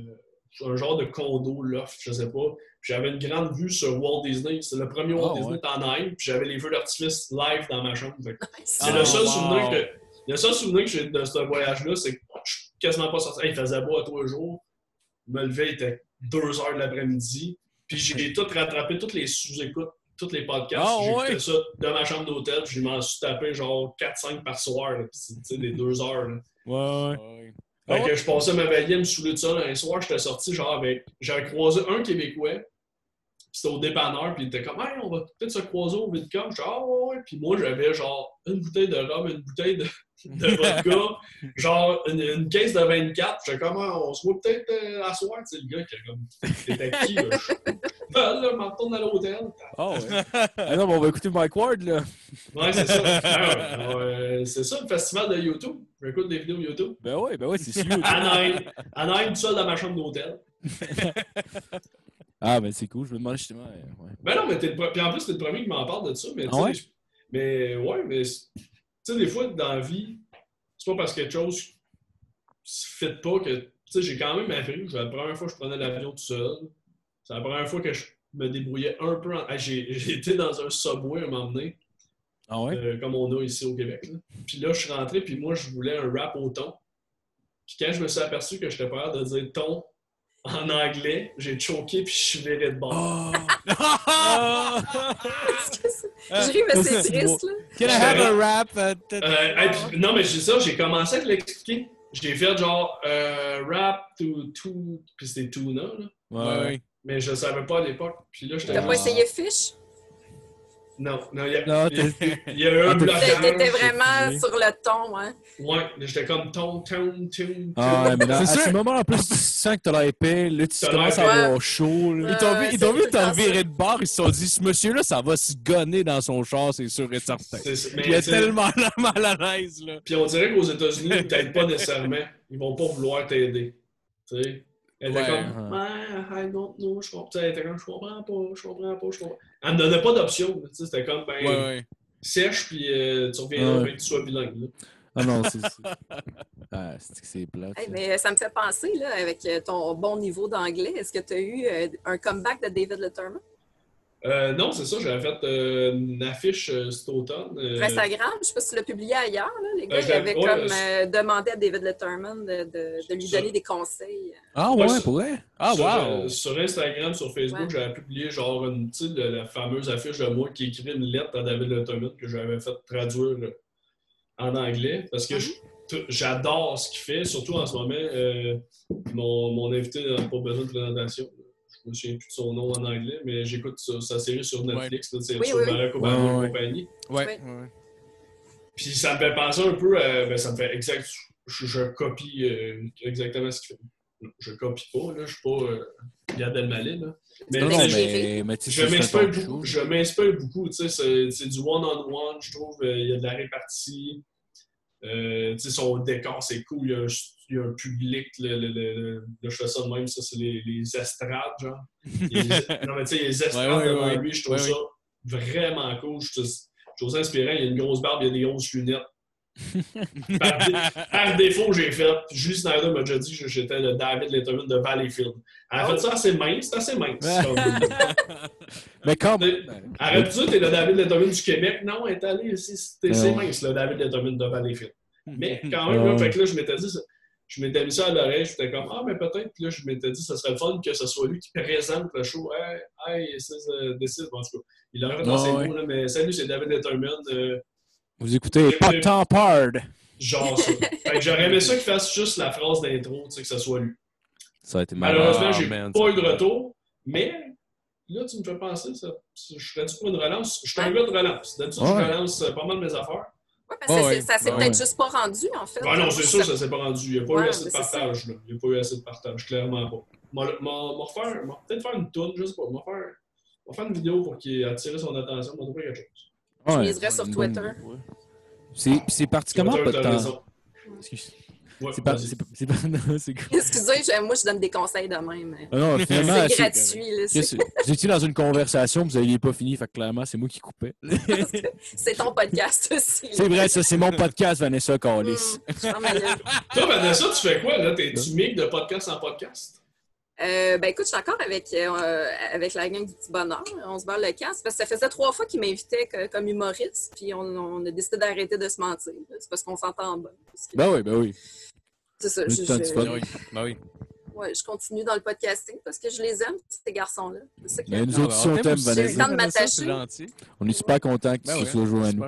un genre de condo, loft, je sais pas. Puis J'avais une grande vue sur Walt Disney. C'est le premier Walt Ah, Disney ouais. en Anaheim. Puis j'avais les feux d'artifice live dans ma chambre. C'est Ah, le seul wow. souvenir que. Le seul souvenir que j'ai de ce voyage-là, c'est que je suis quasiment pas sorti. Hey, il faisait beau à tous les jours. Je me levais, il était 2 heures de l'après-midi. Puis j'ai tout rattrapé, toutes les sous-écoutes, tous les podcasts. Ah, j'ai ouais? fait ça de ma chambre d'hôtel. puis Je m'en suis tapé genre 4-5 par soir. là. Puis c'est tu sais, des 2 heures. là. Ouais, ouais. Fait Ah que je passais ma veillée à me saouler de ça. Un soir, j'étais sorti genre avec. J'avais croisé un Québécois. C'était au dépanneur, puis il était comme, hey, on va peut-être se croiser au Vidcom. J'étais, ah ouais, ouais. Puis moi, j'avais genre une bouteille de rhum, une bouteille de, de vodka, genre une, une caisse de 24. J'étais comme, Ah, on se voit peut-être euh, à soir. Tu sais, le gars qui est comme, t'étais qui, là? Je- là, je m'en retourne à l'hôtel. Ah ouais. ah non, mais on va écouter Mike Ward, là. Ouais, c'est ça. Ah, ouais, c'est ça, le festival de YouTube. J'écoute des vidéos YouTube. Ben ouais, ben ouais, c'est sûr. Anaheim, Anaheim, tout seul dans ma chambre d'hôtel. ah, ben c'est cool. Je me demandais justement. ouais. Ben non, mais t'es le Puis en plus, t'es le premier qui m'en parle de ça. Mais, tu Ah ouais? mais ouais, mais tu sais, des fois, dans la vie, c'est pas parce que quelque chose ne fit pas que. Tu sais, j'ai quand même appris. La première fois que je prenais l'avion tout seul. C'est la première fois que je me débrouillais un peu. En... Ah, J'ai été dans un subway à un moment donné, Ah ouais? euh, comme on a ici au Québec. là. Puis là, je suis rentré, puis moi, je voulais un rap au thon. Puis quand je me suis aperçu que j'étais pas capable de dire thon en anglais, j'ai choqué, puis je suis viré de bord. Oh! Je ris, mais c'est triste, là. Can I have a rap? Uh, Euh, hey, puis- non, mais c'est ça, j'ai commencé à te l'expliquer. J'ai fait genre euh, rap to, to puis c'était tuna, là. Ouais, ouais. Mais je savais pas à l'époque. Puis là, j'étais T'as pas essayé fish? Non, non, il y a, Non, il y a- t'es- il y a eu un Ah, blocage. T'étais vraiment oui. sur le ton, hein? Ouais, mais j'étais comme ton, ton, ton, Ah, ouais, mais dans- à ce moment-là, en plus, tu sens que t'as l'air épais. Là, tu commences à avoir chaud. là. Ils t'ont vu, Euh, ils t'ont vu c'est t'en virer de bord, ils se sont dit, ce monsieur-là, ça va se gonner dans son char, c'est sûr et certain. Mais, Il sais, tellement là, mal à l'aise, là. Puis on dirait qu'aux États-Unis, ils t'aident pas nécessairement. Ils vont pas vouloir t'aider. Tu sais? Elle était Ouais, comme, ouais, I don't know, je comprends. Elle était comme, je comprends pas, je comprends pas, je comprends. Elle me donnait pas d'option. tu sais, C'était comme, ben, Ouais, ouais. sèche, puis euh, tu reviens Ouais. que tu sois bilingue. là. Ah non, c'est. c'est- Ah, c'est que c'est plat. Hey, mais ça me fait penser, là, avec euh, ton bon niveau d'anglais, est-ce que tu as eu euh, un comeback de David Letterman? Euh, non, c'est ça, j'avais fait euh, une affiche euh, cet automne. euh, Sur Instagram, je sais pas si tu l'as publié ailleurs, là, les gars, Euh, ouais, comme euh, demandé à David Letterman de, de- de lui Ça- donner des conseils. Ah Ouais, ouais, pour vrai? Ah, sur, wow! sur Instagram, sur Facebook, Ouais. j'avais publié genre une, sais, la, fameuse affiche de moi qui écrit une lettre à David Letterman que j'avais fait traduire en anglais parce que t- j'adore ce qu'il fait, surtout en ce moment. euh, mon, mon invité n'a pas besoin de présentation. Je me souviens plus de son nom en anglais, mais j'écoute sa, sa série sur Netflix, là, c'est Oui, sur oui. Barack Obama Ouais, ouais. et compagnie. Ouais, Oui. ouais. Puis ça me fait penser un peu à. Ben, ça me fait exact. Je, je copie euh, exactement ce qu'il fait. Je copie pas, là. Je suis pas euh, Gad Elmaleh, là. Mais Non, tu non, sais, mais, mais tu sais, je m'inspire beaucoup. Je m'inspire beaucoup. Tu sais, c'est, c'est du one-on-one, je trouve. euh, Il y a de la répartie. Euh, tu sais, son décor, c'est cool. Il y a un, il y a un public. Le, le- le- je fais ça de même. Ça, c'est les, les estrades, genre. Les- non, mais tu sais, les estrades Ouais, ouais, devant ouais. lui, je trouve ça vraiment cool. Je trouve, ça inspirant. Il y a une grosse barbe, il y a des grosses lunettes. Par, dé- par défaut, j'ai fait. Julie Snyder m'a déjà dit que j'étais le David Letterman de Valleyfield. Elle a Oh. fait ça assez mince, c'est assez mince. comme- Mais même. Arrête ça, t'es le David Letterman du Québec. Non, elle est allée, c'est mince, le David Letterman de Valleyfield. Mais quand même, là, fait que là, je m'étais dit, ça- je m'étais mis ça à l'oreille, j'étais comme, ah, mais peut-être, là, je m'étais dit, ça serait le fun que ce soit lui qui présente le show. Hey, hey, this is, uh, this is- en tout cas, il a dans Ouais, ses mots, là, mais salut, c'est David Letterman. euh, Vous écoutez Pas de temps pard. genre ça. fait que j'aurais aimé ça qu'il fasse juste la phrase d'intro, tu sais, que ce soit lui. Ça a été. Malheureusement, Ah, j'ai man, pas eu de retour, mais là, tu me fais penser, ça, je serais dû pour une relance. Je suis un gars de relance. D'habitude, je relance euh, pas mal mes affaires. Parce que ouais. ça s'est peut-être ouais. juste pas rendu, en fait. Ah non, c'est sûr, ça s'est pas rendu. Il n'y a pas eu assez de partage. Là. Il n'y a pas eu assez de partage, clairement pas. M'a peut-être faire une toune, je sais pas. M'a faire, faire une vidéo pour qu'il attire son attention, m'a trouver quelque chose. Je miserais sur Twitter. ouais. C'est puis c'est parti comment Twitter, pas de temps? Ouais, C'est pas. C'est pas. C'est pas. non, c'est cool. Excusez, je- moi, je donne des conseils de même. Ah non, finalement, C'est gratuit. étiez dans une conversation, vous n'aviez pas fini, fait que clairement, c'est moi qui coupais. c'est ton podcast aussi. C'est vrai, ça, c'est mon podcast, Vanessa ferme ma gueule. Toi, Vanessa, tu fais quoi, là? T'es-tu mic de podcast en podcast? Euh, ben écoute, je suis encore avec, euh, avec la gang du petit bonheur. On se barre le casque parce que ça faisait trois fois qu'ils m'invitaient comme humoriste, puis on, on a décidé d'arrêter de se mentir. C'est parce qu'on s'entend bien. Que- Ben oui, ben oui. C'est ça. Je, je-. Ben oui. Ben oui. ouais, je continue dans le podcasting parce que je les aime, ces garçons-là. C'est ça qui Mais nous autres, ben, si on t'aime. J'ai eu le Vanessa, temps de m'attacher. On est super contents que Ben tu ouais, sois joint à nous.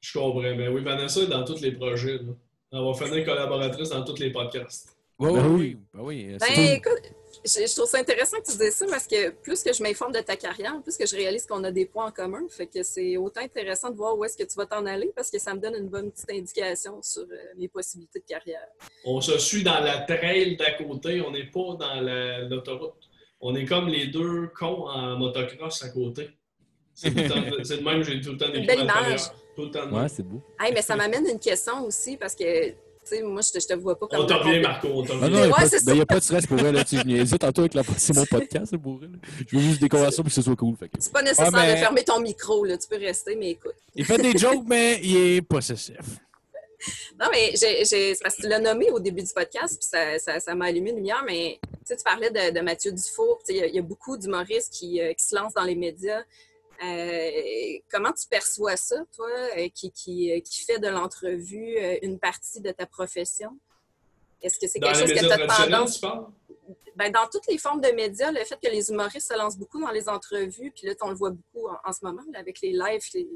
Je comprends. Mais oui, Vanessa est dans tous les projets. Là. Elle va finir collaboratrice dans tous les podcasts. Ben oui. oui. Ben oui. Ben, écoute, je, je trouve ça intéressant que tu dises ça parce que plus que je m'informe de ta carrière, plus que je réalise qu'on a des points en commun. Fait que c'est autant intéressant de voir où est-ce que tu vas t'en aller parce que ça me donne une bonne petite indication sur euh, mes possibilités de carrière. On se suit dans la trail d'à côté. On n'est pas dans la- l'autoroute. On est comme les deux cons en motocross à côté. C'est tout le même que j'ai tout le temps décrit belle image. Tout le temps Ouais, c'est beau. Hey, mais ça m'amène une question aussi parce que, moi, je te, je te vois pas comme. On te la revient, Marco. On te revient. non, il n'y Ouais, a, ben, ça. y a pas de stress pour elle. Là, tu sais, je niaisais tantôt avec la c'est mon podcast là, pour elle. Je veux juste des conversations pour que ce soit cool. Fait que... C'est pas nécessaire mais- de fermer ton micro, là. Tu peux rester, mais écoute. Il fait des jokes, mais il est possessif. Non, mais c'est parce que tu l'as nommé au début du podcast, puis ça, ça, ça m'a allumé une lumière, mais tu parlais de, de Mathieu Dufour. Tu sais, Il y, a- il y a beaucoup d'humoristes qui, euh, qui se lancent dans les médias. Euh, comment tu perçois ça, toi, euh, qui, qui, euh, qui fait de l'entrevue une partie de ta profession? Est-ce que c'est quelque chose que tu as tendance ben, dans toutes les formes de médias, le fait que les humoristes se lancent beaucoup dans les entrevues, puis là, on le voit beaucoup en, en ce moment, là, avec les lives, les,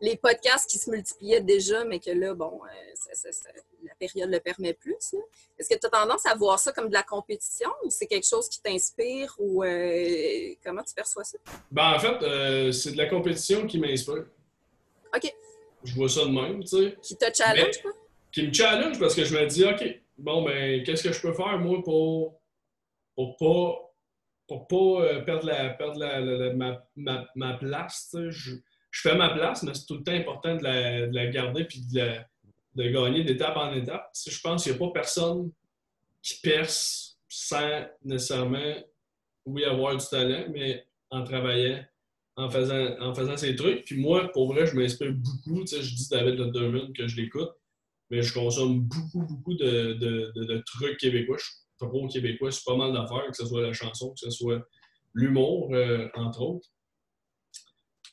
les podcasts qui se multipliaient déjà, mais que là, bon, euh, ça- ça- ça- la période le permet plus. Est-ce que tu as tendance à voir ça comme de la compétition ou c'est quelque chose qui t'inspire ou euh, comment tu perçois ça? Ben, en fait, euh, c'est de la compétition qui m'inspire. OK. Je vois ça de même, tu sais. Qui te challenge, Mais- quoi? Qui me challenge parce que je me dis, OK, bon, ben, qu'est-ce que je peux faire, moi, pour, pour pas, pour pas euh, perdre, la, perdre la, la- ma, ma, ma place. Je, je fais ma place, mais c'est tout le temps important de la, de garder puis de, de gagner d'étape en étape. Je pense qu'il n'y a pas personne qui perce sans nécessairement, oui, avoir du talent, mais en travaillant, en faisant, en faisant ces trucs. Puis moi, pour vrai, je m'inspire beaucoup. Je dis David Letterman que je l'écoute, mais je consomme beaucoup, beaucoup de, de- de- trucs québécois. Trop québécois, c'est pas mal d'affaires, que ce soit la chanson, que ce soit l'humour, euh, entre autres.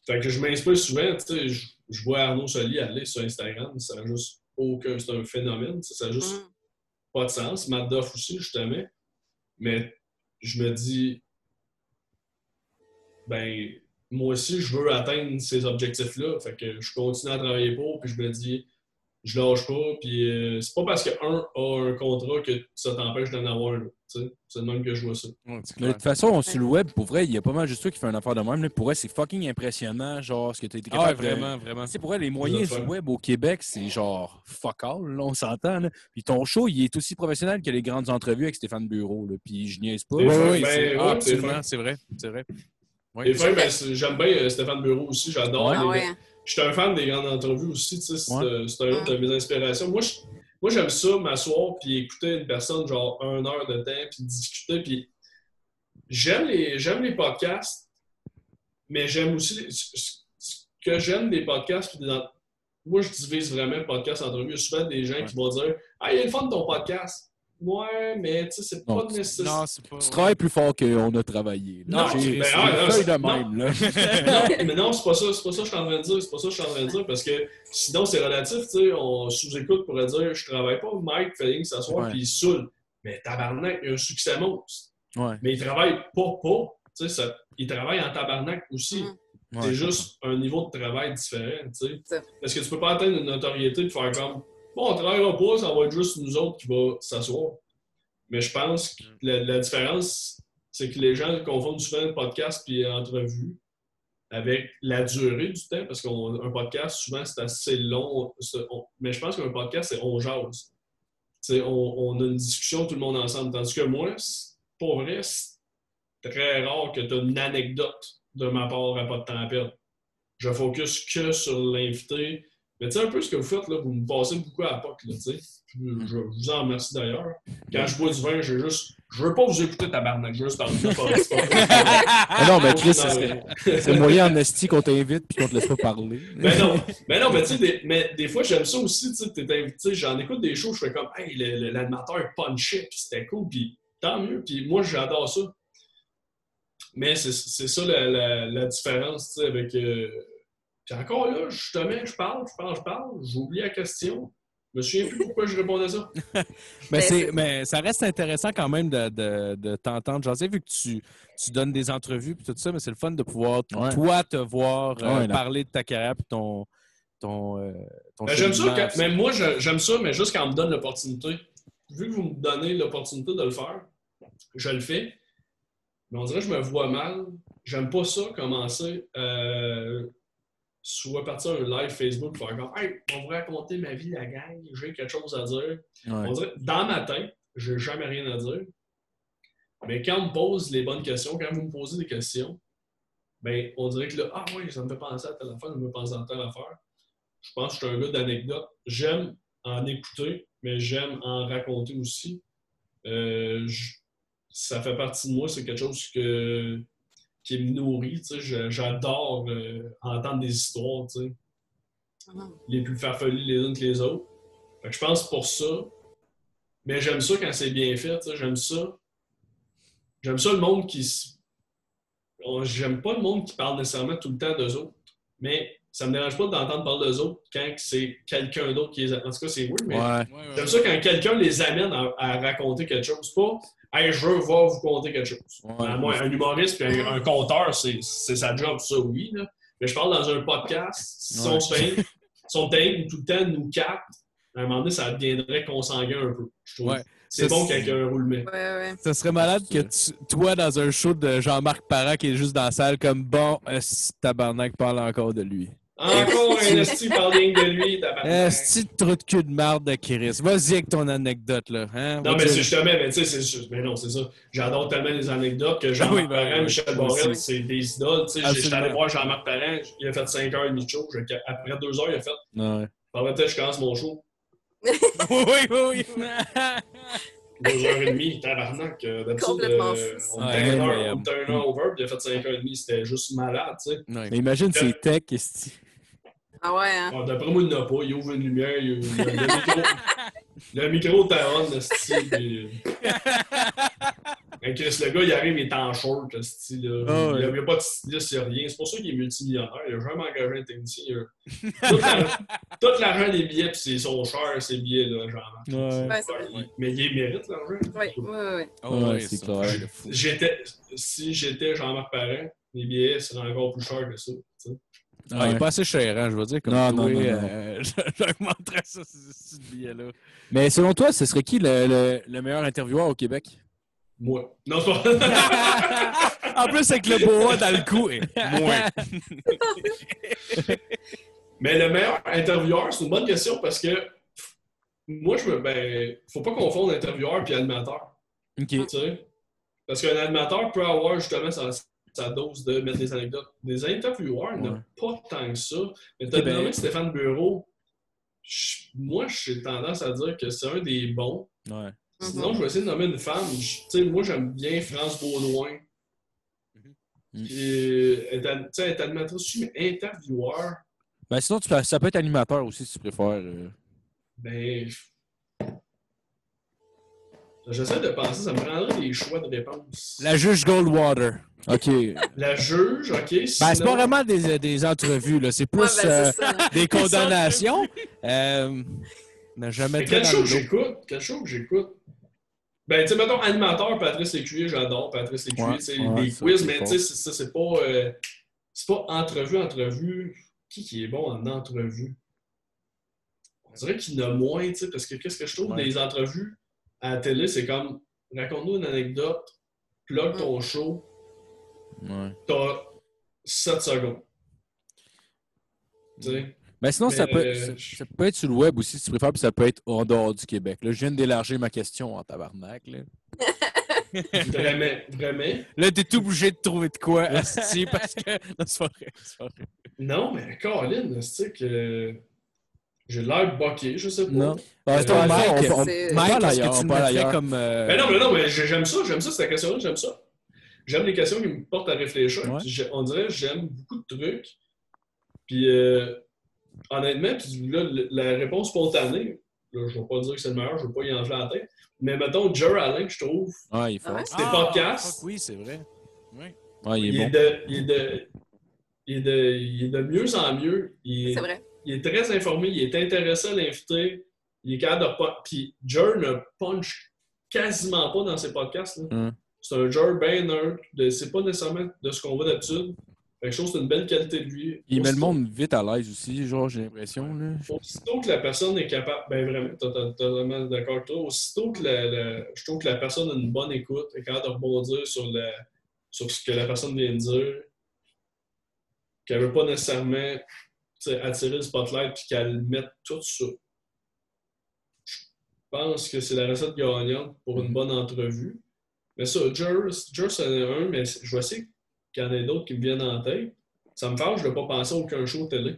Fait que je m'inspire souvent, tu sais, je, vois Arnaud Soli aller sur Instagram, ça n'a juste aucun, c'est un phénomène, ça n'a juste Mm. pas de sens. Matt Duff aussi, justement. Mais je me dis, ben, moi aussi, je veux atteindre ces objectifs-là. Fait que je continue à travailler pour, puis je me dis, je lâche pas. Puis euh, c'est pas parce qu'un a un contrat que ça t'empêche d'en avoir un. tu sais. C'est le même que je vois ça. Ouais, Mais de toute façon, sur le web, pour vrai, il y a pas mal juste toi qui fait une affaire de même. là. Pour vrai, c'est fucking impressionnant, genre, ce que tu as été Ah, ouais, capable de- vraiment, vraiment. Tu sais, pour elle, les moyens du web au Québec, c'est genre fuck all, là, on s'entend. là. Puis ton show, il est aussi professionnel que les grandes entrevues avec Stéphane Bureau. Là. Puis je niaise pas. Oui, ben, ah, absolument, c'est vrai. C'est vrai. Ouais. Ben, j'aime bien euh, Stéphane Bureau aussi, j'adore. Ouais. Ah les-. Je suis un fan des grandes entrevues aussi, tu sais, c'est Ouais. euh, un autre de mes inspirations. Moi, je- moi j'aime ça, m'asseoir puis écouter une personne genre une heure de temps puis discuter. Puis j'aime les, j'aime les podcasts, mais j'aime aussi les- ce que j'aime des podcasts. Puis dans- moi, je divise vraiment podcast entrevue. Il y a souvent des gens Ouais. qui vont dire Ah, il y a le fun de ton podcast. Ouais, mais tu sais, c'est pas nécessaire. Non, c'est pas. Tu travailles plus fort qu'on a travaillé. là. Non, J'ai ben, ah, de même. Là. non, mais non, c'est pas ça, c'est pas ça que je suis en train de dire, c'est pas ça que je suis en train de dire, parce que sinon c'est relatif, tu sais, on sous-écoute pourrait dire je travaille pas, Mike fait que s'asseoir Ouais. puis il saoule. Mais tabarnak, il y a un succès monstre. Ouais. Mais il travaille pas pas, tu sais, ça- il travaille en tabarnak aussi. Mm. Ouais. C'est juste un niveau de travail différent, tu sais. Parce que tu peux pas atteindre une notoriété de faire comme bon, on travaillera pas, ça va être juste nous autres qui va s'asseoir. Mais je pense que la, différence, c'est que les gens confondent souvent podcast puis entrevue avec la durée du temps, parce qu'un podcast, souvent, c'est assez long. mais je pense qu'un podcast, c'est on jase. On, a une discussion tout le monde ensemble. Tandis que moi, pour vrai, c'est très rare que tu aies une anecdote de ma part à pas de temps à perdre. Je focus que sur l'invité, Mais tu sais, un peu ce que vous faites, là, vous me passez beaucoup à la POC, là, tu sais. Je, vous en remercie d'ailleurs. Quand je bois du vin, j'ai juste. Je veux pas vous écouter tabarnak, je veux juste parler de ça. c'est pas- Ah non, mais Chris, Non, c'est mais- c'est moyen en esti qu'on t'invite puis qu'on te laisse pas parler. Mais non, mais non, mais tu sais, des, mais des fois, j'aime ça aussi, tu sais, t'es invité, j'en écoute des shows, je fais comme, hey, le- le- l'animateur punchait, puis c'était cool, puis tant mieux, puis moi, j'adore ça. Mais c'est c'est ça la, la- la différence, tu sais, avec... euh, Puis encore là, justement, je parle, je parle, je parle, j'oublie la question. Je me souviens plus pourquoi je répondais ça. Mais, Ben, c'est, c'est- mais ça reste intéressant quand même de, de, de t'entendre jaser, vu que tu, tu donnes des entrevues et tout ça, mais c'est le fun de pouvoir, Ouais. toi, te voir euh, Ouais, parler de ta carrière et ton, ton, euh, ton Ben, j'aime ça, quand- mais moi, j'aime ça, mais juste quand on me donne l'opportunité. Vu que vous me donnez l'opportunité de le faire, je le fais. Mais on dirait que je me vois mal. J'aime pas ça, commencer euh, soit partir un live Facebook pour faire comme Hey, on va vous raconter ma vie, la gang, j'ai quelque chose à dire. Ouais. On dirait, dans ma tête, j'ai jamais rien à dire. Mais quand on me pose les bonnes questions, quand vous me posez des questions, ben, on dirait que là, ah oui, ça me fait penser à telle affaire, ça me fait penser à telle affaire. Je pense que je suis un gars d'anecdotes. J'aime en écouter, mais j'aime en raconter aussi. Euh, je- ça fait partie de moi, c'est quelque chose que, qui me nourrit. tu sais. Je- J'adore euh, entendre des histoires, tu sais, Mhm. les plus farfelues les unes que les autres. Fait que je pense pour ça. Mais j'aime ça quand c'est bien fait. tu sais. J'aime ça. J'aime ça le monde qui. s- J'aime pas le monde qui parle nécessairement tout le temps d'eux autres. Mais ça me dérange pas d'entendre parler d'eux autres quand c'est quelqu'un d'autre qui les. En tout cas, c'est weird, mais Ouais. j'aime ça quand quelqu'un les amène à, à raconter quelque chose. Pas, hey, je veux voir vous conter quelque chose. Ouais. Moi, un humoriste puis un, un conteur, c'est c'est sa job, ça, oui. là. Mais je parle dans un podcast. Si Ouais. on se fait, si on t'aime tout le temps nous capte, à un moment donné, ça deviendrait consanguin un peu. Je trouve. Ouais. C'est bon c'est- quand il y a un roulement. Ouais, ouais. Ça serait malade que tu- toi, dans un show de Jean-Marc Parent qui est juste dans la salle, comme bon, ce tabarnak parle encore de lui. Encore un esti que de lui. tabarnak. Esti de trou de cul de marde de Chris. Vas-y avec ton anecdote, là. Hein? Non, mais c'est justement, mais tu sais, c'est juste- mais non, c'est ça. J'adore tellement les anecdotes que Jean-Marc Ah oui, ben, Parent, oui, Michel Borel, c'est des idoles. Tu sais. J'étais allé voir Jean-Marc Parent, il a fait 5 heures et demie de show. Je- Après 2 heures, il a fait Ouais. Par peut-être je commence mon show. oui, oui, oui. 2 heures et demie, tabarnak. euh, D'habitude, euh, on était une heure over, puis il a fait 5 heures et demie. C'était juste malade, tu sais. Ouais. Mais imagine c'est tech, esti. Ah ouais, hein? Ah, D'après moi, il n'a pas. Il ouvre une lumière, il, il- le micro. Le micro taronne, le style. Puis... Hey, Chris, le gars, il arrive, il est en short, le style. Là. Ah ouais. Il n'y a, pas de styliste, il n'y a rien. C'est pour ça qu'il est multimillionnaire. Il a jamais engagé un technicien. a- Tout la- Tout l'argent des billets, puis c'est son cher, ces billets, là, genre. Ouais. Ouais, c'est vrai. Il- Mais il mérite l'argent. Oui, oui, oui. C'est clair. si j'étais Jean-Marc Parent, les billets seraient encore plus chers que ça. Ah, il est pas assez cher, hein, je veux dire. Comme Non, toi, non, non, non. euh, J'augmenterais ça, ce, ce billet-là. Mais selon toi, ce serait qui le, le- le meilleur intervieweur au Québec? Moi. Non, c'est pas. en plus, avec le boa dans le cou. et Moi. Mais le meilleur intervieweur, c'est une bonne question parce que moi, je me. Ben, faut pas confondre intervieweur et animateur. OK. Tu sais? Parce qu'un animateur peut avoir justement sa, sa dose de mettre des anecdotes. Des intervieweurs, il n'y en a Ouais. pas tant que ça. Mais tu as Eh ben- Stéphane Bureau. Je- moi, j'ai tendance à dire que c'est un des bons. Ouais. Sinon, je vais essayer de nommer une femme. Je- Tu sais, moi, j'aime bien France Baudouin. Mhm. Puis, euh, elle est an- tu sais, elle est animatrice aussi, mais intervieweur. Ben sinon, tu peux- ça peut être animateur aussi si tu préfères. euh. Ben. J'essaie de penser, ça me prendrait des choix de réponse. La juge Goldwater. OK. La juge, ok. Ben, c'est sinon- pas vraiment des, des entrevues, là. C'est plus Ouais, ben, euh, c'est des condamnations. Euh, mais jamais Mais quel show que j'écoute? Quel show que j'écoute? Ben, tu sais, mettons, animateur, Patrice Lécuyer, j'adore Patrice Lécuyer. Ouais, ouais, des quiz, c'est mais tu sais, c'est ça, c'est pas. euh, c'est pas entrevue, entrevue. Qui qui est bon en entrevue? On dirait qu'il y en a moins, tu sais, parce que qu'est-ce que je trouve Ouais. des entrevues à la télé, c'est comme raconte-nous une anecdote, plug ton show, Ouais. t'as 7 secondes. Tu sais? Ben sinon, ça, Mais, peut, euh, ça, ça peut être sur le web aussi si tu préfères, puis ça peut être en dehors du Québec. Là, je viens d'élargir ma question en tabarnak. Là. Vraiment, vraiment? Là, t'es tout obligé de trouver de quoi, asti, parce que. Non, c'est pas vrai. c'est pas vrai. Non, mais Caroline, c'est que. J'ai l'air boqué, je sais pas. Non. Ton Euh, Mike, Mike, on- Mike, est-ce que tu comme. euh, Ben non, mais non, mais j'ai- j'aime ça, j'aime ça, cette question-là, j'aime ça. J'aime les questions qui me portent à réfléchir. Ouais. Puis j'ai- on dirait que j'aime beaucoup de trucs. Puis euh, honnêtement, puis là, la réponse spontanée, là, je ne vais pas dire que c'est le meilleur, je ne veux pas y enfler la tête. Mais mettons, Jerry Allen, je trouve, il Ah ouais? C'était podcast. Oui, c'est vrai. Oui. Il il, est est bon. de, il, est de, il, est de, il est de mieux en mieux. Il est, C'est vrai. il est très informé, il est intéressé à l'inviter. Il est capable de pas. Puis Jer ne punch quasiment pas dans ses podcasts. là. Hum. C'est un Jer bien neutre. C'est pas nécessairement de ce qu'on voit d'habitude. Je trouve que c'est une belle qualité de lui. Il met le monde vite à l'aise aussi, genre, j'ai l'impression. Aussitôt que la personne est capable, ben vraiment, totalement d'accord avec toi. Aussitôt que la, la- je trouve que la personne a une bonne écoute, est capable de rebondir sur, la, sur ce que la personne vient de dire, qu'elle veut pas nécessairement attirer le spotlight puis qu'elle mette tout ça. Je pense que c'est la recette gagnante pour une bonne entrevue. Mais ça, Jer, Jer c'en est un, mais je vois aussi qu'il y en a d'autres qui me viennent en tête. Ça me fâche de ne pas penser à aucun show télé.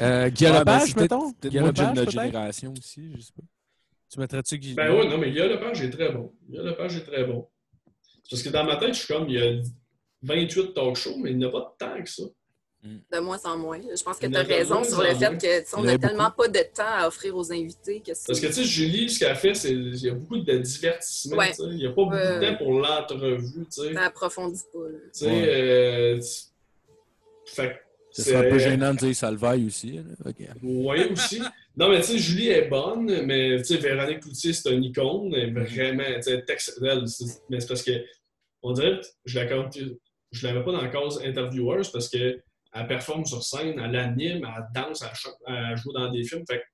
Euh, Ouais, ben, mettons? Peut-être de Lepage, notre génération aussi, je sais pas. Tu mettrais-tu Guy Ben oui, non, mais Lepage est très bon. Lepage est très bon. C'est Parce que dans ma tête, je suis comme, il y a 28 talk shows, mais il n'y en a pas tant que ça. De moins en moins. Je pense que tu as raison sur le fait que tu sais, Il on y en a n'a tellement pas de temps à offrir aux invités que. Parce que, tu sais, Julie, ce qu'elle fait, c'est il y a beaucoup de divertissement. Ouais. Il n'y a pas beaucoup de temps pour l'entrevue. Ça approfondit pas. là. Tu sais, Ouais. euh, fait Ce serait un peu gênant de dire Salvaille aussi. là. Ok. Oui, aussi. Non, mais tu sais, Julie est bonne, mais tu sais, Véronique Cloutier, c'est une icône. Elle est vraiment, tu sais, elle est ex- elle, c'est- mais c'est parce que, on dirait, que je la compte- je l'avais pas dans la cause intervieweuse parce que elle performe sur scène, elle anime, elle danse, elle, chante, elle joue dans des films. Fait que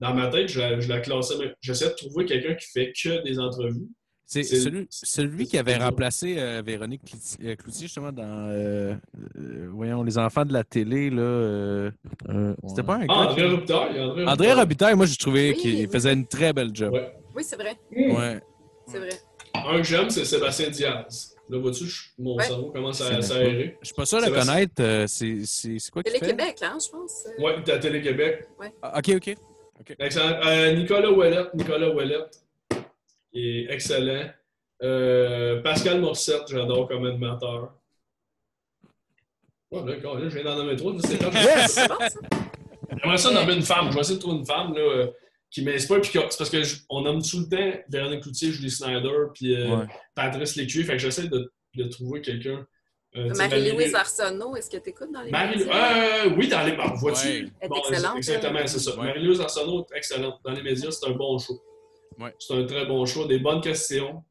dans ma tête, je la, je la classais. mais J'essaie de trouver quelqu'un qui fait que des entrevues. C'est celui, qui avait remplacé euh, Véronique Cloutier, euh, Cloutier, justement, dans euh, euh, voyons, Les enfants de la télé. Là, euh, C'était pas un Ah, gars André Robitaille. André André Robitaille. Moi, j'ai trouvé Oui, qu'il oui. faisait une très belle job. Ouais. Oui, c'est vrai. Ouais. C'est vrai. Un que j'aime, c'est Sébastien Diaz. Là, vois-tu, je- mon Ouais. cerveau commence Je à s'aérer. Je suis pas sûr de connaître. euh, c'est quoi? Télé-Québec, hein, je pense. Ouais, t'es à Télé-Québec. Ah, OK, OK. Excellent. Euh, Nicolas Ouellette. Nicolas Ouellette. Il est excellent. Euh, Pascal Morissette, j'adore comme animateur. Ouais, là, quand- là, je viens d'en nommer trois. c'est? J'aimerais ça nommer une femme. Je vais essayer de trouver une femme là, euh, qui m'inspire. Puis que- c'est parce qu'on nomme tout le temps Véronique Cloutier, Julie Snyder, puis euh, Ouais. Patrice Lécuyer. Fait que j'essaie de, de trouver quelqu'un. euh, Marie-Louise Arsenault, est-ce que tu écoutes dans les Marie médias? euh, oui, dans les bah, vois-tu? Ouais. Bon, excellente, Exactement, elle. c'est ça. Ouais. Marie-Louise Arsenault est excellente. Dans les médias, c'est un bon show. Ouais. C'est un très bon show. Des bonnes questions.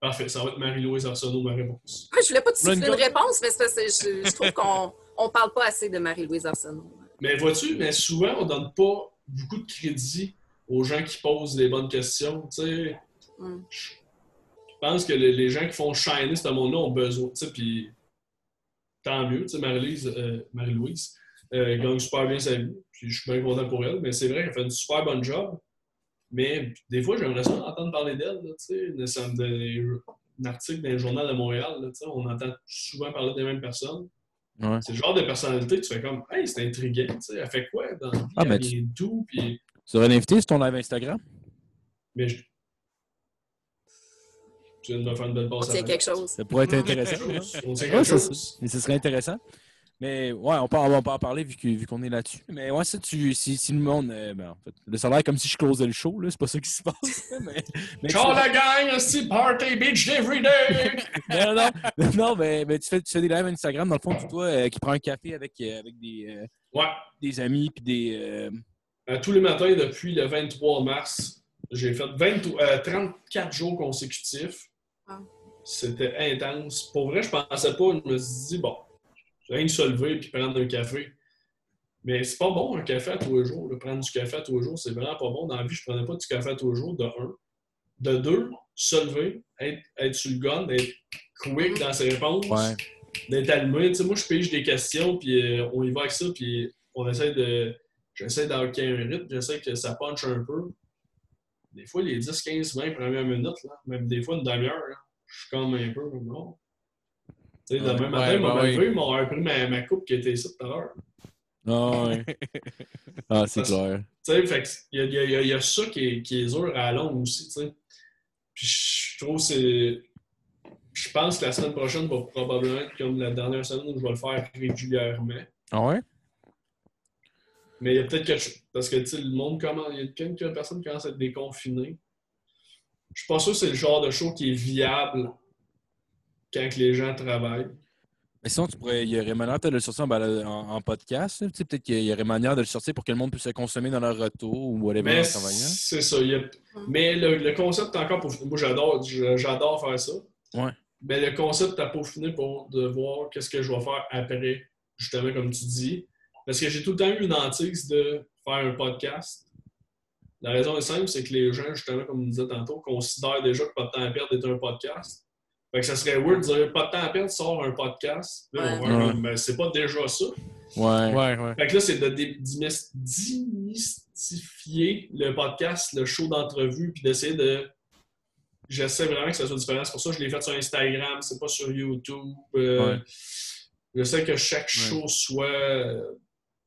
Parfait, ça va être Marie-Louise Arsenault, ma réponse. Moi, je voulais pas te souffler une réponse, mais c'est parce que je, je trouve qu'on on parle pas assez de Marie-Louise Arsenault. Mais vois-tu, mais souvent, on donne pas beaucoup de crédit aux gens qui posent les bonnes questions. tu sais. Mm. Je pense que les, les gens qui font shiner ce monde-là ont besoin. tu sais, Puis tant mieux. tu sais, Marie-Louise, euh, Marie-Louise euh, gagne super bien sa vie. Puis je suis bien content pour elle. Mais c'est vrai qu'elle fait une super bonne job. Mais des fois, j'aimerais ça entendre parler d'elle. Ça me donne un article dans le journal de Montréal. là, tu sais, on entend souvent parler des mêmes personnes. Ouais. C'est le genre de personnalité que tu fais comme Hey, c'est intriguant, tu sais, elle fait quoi dans la vie? Ah, elle mais vient d'où? Puis... Tu devrais l'inviter sur ton live Instagram? Mais je... Tu viens de me faire une belle passe. à- quelque chose. Ça pourrait être intéressant. Quelque hein. chose. On quelque ça, chose. Mais ce serait intéressant. Mais ouais, on peut, on peut en parler vu que- vu qu'on est là-dessus. Mais ouais, ça, tu, si, si le monde. euh, ben, en fait, le salaire comme si je closais le show, là, c'est pas ça qui se passe. mais, mais la gang, Party Beach every day! non, non, non, non, mais, mais tu, fais, tu fais des lives Instagram, dans le fond, toi, euh, qui prends un café avec, euh, avec des, euh, Ouais, des amis, puis des. euh, Euh, tous les matins depuis le 23 mars, j'ai fait 20 euh, 34 jours consécutifs. Ah. C'était intense. Pour vrai, je pensais pas. Je me suis dit, bon, rien de se lever puis prendre un café. Mais c'est pas bon un café à tous les jours. là. Prendre du café à tous les jours, c'est vraiment pas bon. Dans la vie, je prenais pas du café à tous les jours, de un. De deux, se lever, être, être sur le gun, être quick dans ses réponses, Ouais. d'être allumé. Tu sais, moi, je pige des questions, puis euh, on y va avec ça, puis on essaie de. J'essaie un rythme, j'essaie que ça punch un peu. Des fois, les 10, 15, 20 premières minutes, là, même des fois une demi-heure, je suis comme un peu non. Tu sais, Ouais, demain matin, ils m'ont ouais, levé, ils m'ont repris ma, ma coupe qui était ici tout à l'heure. Ah, ouais. ah c'est clair. Tu sais, fait il y y a- y y ça qui est, qui est dur à long aussi, tu sais. Puis je trouve que c'est... Je pense que la semaine prochaine va probablement être comme la dernière semaine où je vais le faire régulièrement. Ah ouais? Mais il y a peut-être quelque chose. Parce que, tu sais, le monde commence. Il y a quelques personnes qui commencent à être déconfinées. Je suis pas sûr que c'est le genre de show qui est viable quand les gens travaillent. Mais sinon, tu pourrais, il y aurait manière de le sortir en, podcast. peut-être qu'il y aurait manière de le sortir pour que le monde puisse le consommer dans leur retour ou whatever en travaillant. c'est ça. il y a- Mais le, le concept encore pour. Moi, j'adore, faire ça. Ouais. Mais le concept est peaufiné pour de voir qu'est-ce que je vais faire après, justement, comme tu dis. Parce que j'ai tout le temps eu une hantise de faire un podcast. La raison est simple, c'est que les gens, justement, comme on disait tantôt, considèrent déjà que Pas de temps à perdre est un podcast. Fait que ça serait weird de dire Pas de temps à perdre sort un podcast. Là, Ouais. Ben, c'est pas déjà ça. Ouais. Ouais, ouais. Fait que là, c'est de démystifier le podcast, le show d'entrevue, puis d'essayer de. J'essaie vraiment que ça soit différent. C'est pour ça que je l'ai fait sur Instagram, c'est pas sur YouTube. Euh, Ouais. J'essaie que chaque show soit.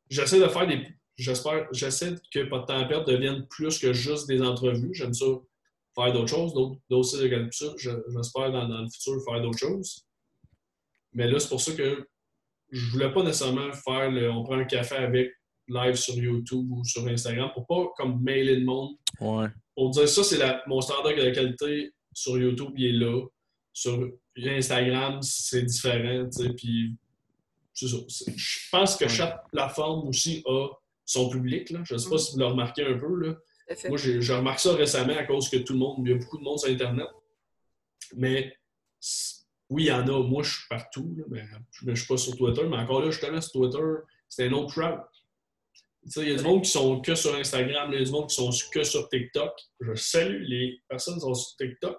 J'essaie de faire des. J'espère. J'essaie que Pas de temps à perdre devienne plus que juste des entrevues. J'aime ça faire d'autres choses, d'autres d'autres styles de ça. Je- J'espère dans, dans le futur faire d'autres choses. Mais là, c'est pour ça que je voulais pas nécessairement faire le on prend un café avec live sur YouTube ou sur Instagram pour pas comme mailer le monde. Ouais. Pour dire ça, c'est mon standard de qualité sur YouTube, il est là. Sur Instagram, c'est différent, tu sais, puis c'est ça. C'est- Je pense que chaque plateforme aussi a son public, là. Je sais pas si vous le remarquez un peu, là. Moi, j'ai j'ai remarqué ça récemment à cause que tout le monde, il y a beaucoup de monde sur Internet. Mais oui, il y en a. Moi, je suis partout, là, mais je ne suis pas sur Twitter. Mais encore là, justement, sur Twitter, c'est un autre crowd. Il y a du monde qui sont que sur Instagram, il y a du monde qui sont que sur TikTok. Je salue les personnes qui sont sur TikTok.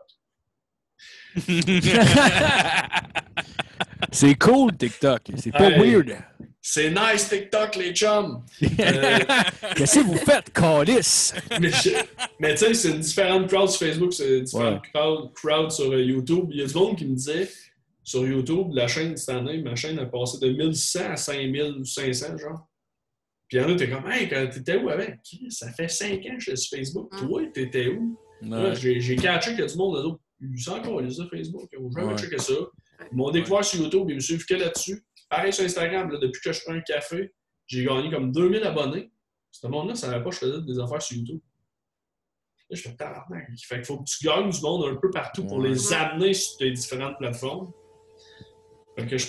C'est cool, TikTok. C'est pas Hey. weird. C'est nice TikTok, les chums! Euh, Qu'est-ce que vous faites, Calice? mais je- mais tu sais, c'est une différente crowd sur Facebook, c'est une différente crowd, crowd sur euh, YouTube. Il y a du monde qui me disait sur YouTube, la chaîne cette année, ma chaîne a passé de 1600 à 5500, genre. Puis il y en a, t'es comme, hey, quand t'étais où avec? Ça fait 5 ans que je suis sur Facebook. Mm. Toi, t'étais où? J'ai catché qu'il y a du monde, d'autres, ils sont encore les Facebook. Ils n'ont jamais Ouais. checké ça. Ils m'ont découvert sur YouTube, ils me suivent que là-dessus. Pareil sur Instagram, là, depuis que je prends un café, j'ai gagné comme 2000 abonnés. Ce monde-là, ça savait pas que je faisais des affaires sur YouTube. Là, je fais tabarnak. Fait qu'il faut que tu gagnes du monde un peu partout pour Ouais. les amener sur tes différentes plateformes. Fait que je-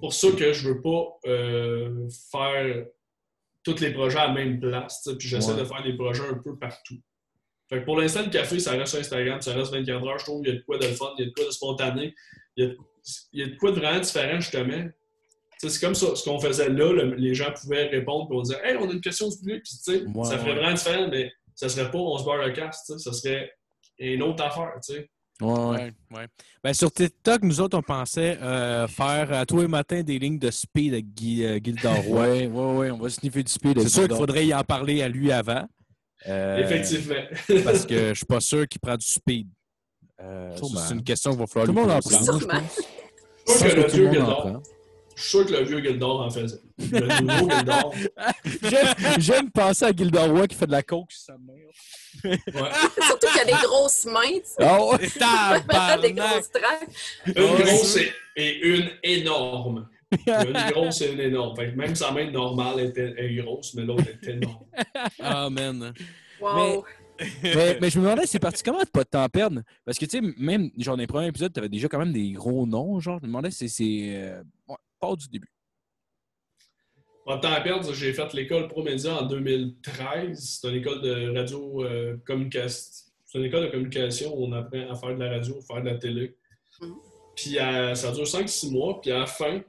pour ça que je veux pas euh, faire tous les projets à la même place. Puis j'essaie Ouais. de faire des projets un peu partout. Fait que pour l'instant, le café, ça reste sur Instagram, ça reste 24 heures. Je trouve qu'il y a de quoi de fun, il y a de quoi de spontané, il y a, il y a de quoi de vraiment différent, justement. C'est comme ça, ce qu'on faisait là, le- les gens pouvaient répondre, puis on disait Hey, on a une question du public, puis tu sais, Ouais, ça ferait ouais. vraiment différent, mais ça serait pas on se barre le sais, ça serait une autre affaire, tu sais. Ouais, ouais. Ben, sur TikTok, nous autres, on pensait euh, faire à tous les matins des lignes de speed avec Guy, euh, Roy. Ouais, ouais, ouais, on va sniffer du speed. C'est sûr qu'il faudrait y en parler à lui avant. Euh, Effectivement. Parce que je suis pas sûr qu'il prend du speed. Euh, c'est une question qu'il va falloir Tout le monde en prend. Sûrement. Je sûr que le tout le vieux monde en Gildor, prend. Je suis sûr que le vieux Gildor en faisait. Le nouveau Gildor. J'aime- penser à Gildan Roy qui fait de la coke sur sa mère. Ouais. Surtout qu'il y a des grosses mains, tu sais. Ah des grosses traques. Une Ouais. grosse et, et une énorme. Une grosse et une énorme. Fait que même sa main normale était, est grosse, mais l'autre est énorme. Ah, man. Wow. mais, mais je me demandais, c'est parti comment de pas de temps perdre? Parce que, tu sais, même, genre, dans les premiers épisodes, t'avais déjà quand même des gros noms, genre. Je me demandais, si c'est. Euh... Part du début. Pas de temps à perdre, j'ai fait l'école ProMédia en 2013. C'est une école de radio euh, communication. C'est une école de communication où on apprend à faire de la radio, à faire de la télé. Mhm. Puis ça dure 5-6 mois, puis à la fin,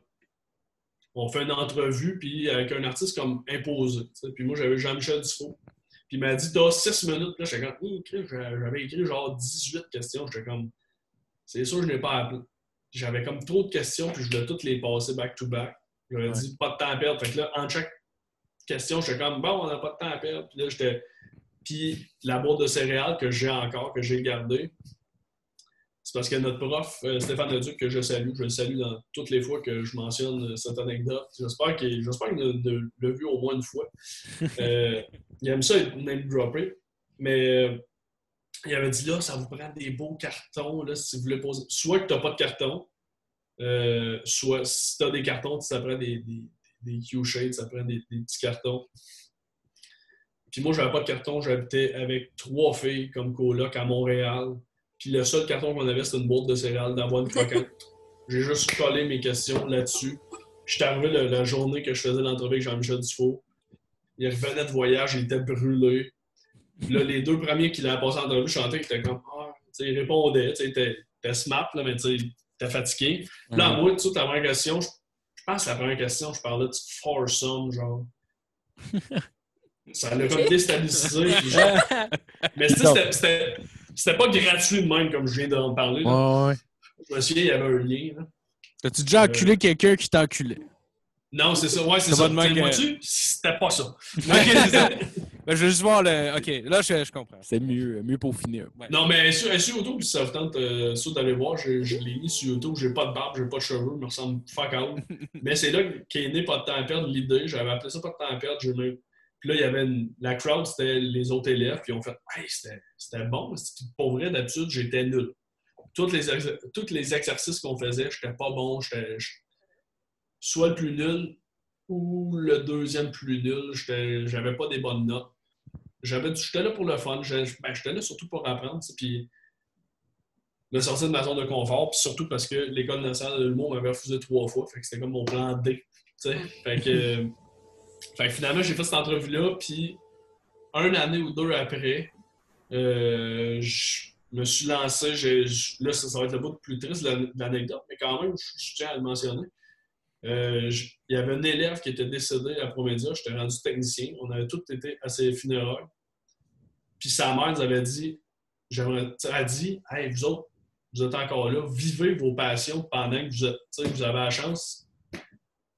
on fait une entrevue puis avec un artiste comme imposé. Puis moi, j'avais Jean-Michel Dufault. Puis il m'a dit T'as 6 minutes. Là, j'étais comme J'avais écrit genre 18 questions. J'étais comme C'est sûr, je n'ai pas appelé. J'avais comme trop de questions, puis je voulais toutes les passer back-to-back. J'aurais Ouais. dit pas de temps à perdre. Fait que là, en chaque question, j'étais comme bon, on n'a pas de temps à perdre. Puis là, j'étais. Puis la boîte de céréales que j'ai encore, que j'ai gardée, c'est parce que notre prof, euh, Stéphane Leduc, que je salue, je le salue dans toutes les fois que je mentionne cette anecdote. J'espère qu'il j'espère qu'il l'a vu au moins une fois. Euh, il aime ça être name droppé. Mais euh, il avait dit là, ça vous prend des beaux cartons là, si vous voulez poser. Soit que tu n'as pas de carton, soit si tu as des cartons, ça prend des, des, des Q-shades, ça prend des, des petits cartons. Puis moi, j'avais pas de carton, j'habitais avec trois filles comme coloc à Montréal. Puis le seul carton qu'on avait, c'était une boîte de céréales d'avoine croquante. J'ai juste collé mes questions là-dessus. J'étais arrivé la, journée que je faisais l'entrevue avec Jean-Michel Dufault. Il revenait de voyage, il était brûlé. Là, les deux premiers qui l'avaient passé en entrevue, je sentais qu'il était comme ah, il répondait, il était, smart, là, mais tu était fatigué. Puis là, moi, tu sais, ta première question, je, pense que la première question, je parlais de foursome, genre. Ça l'a comme déstabilisé. mais c'était c'était pas gratuit de même, comme je viens d'en parler. Ouais, Je me souviens, il y avait un lien. T'as-tu déjà enculé quelqu'un qui t'a enculé? Non, c'est ça. Ouais, c'est ça. Que... C'était pas ça. ben, je vais juste voir le. OK, là, je, je comprends. C'est mieux, mieux pour finir. Non, mais sur, sur YouTube, si ça vous tente euh, d'aller voir, je, je l'ai mis sur YouTube. J'ai pas de barbe, j'ai pas de cheveux, je me ressemble fuck out. mais c'est là qu'est né pas de temps à perdre l'idée. J'avais appelé ça pas de temps à perdre. J'ai puis là, il y avait la crowd, c'était les autres élèves, qui ont fait Hey, c'était bon. Puis pour vrai, d'habitude, j'étais nul. Tous les, tous les exercices qu'on faisait, j'étais pas bon. J'étais soit le plus nul ou le deuxième plus nul. J'avais pas des bonnes notes. J'étais là pour le fun. Ben, j'étais là surtout pour apprendre. Puis me sortir de ma zone de confort. Puis surtout parce que l'école nationale de l'humour m'avait refusé trois fois. Fait que c'était comme mon plan D. Fait que. Fait que finalement, j'ai fait cette entrevue-là, puis un année ou deux après, euh, je me suis lancé. là, ça, va être le bout plus triste de l'anecdote, mais quand même, je, tiens à le mentionner. Euh, il y avait un élève qui était décédé à Promédia, j'étais rendu technicien. On avait tous été à ses funérailles. Puis sa mère nous avait dit, j'aimerais, a dit, hey, vous autres, vous êtes encore là, vivez vos passions pendant que vous, êtes, avez la chance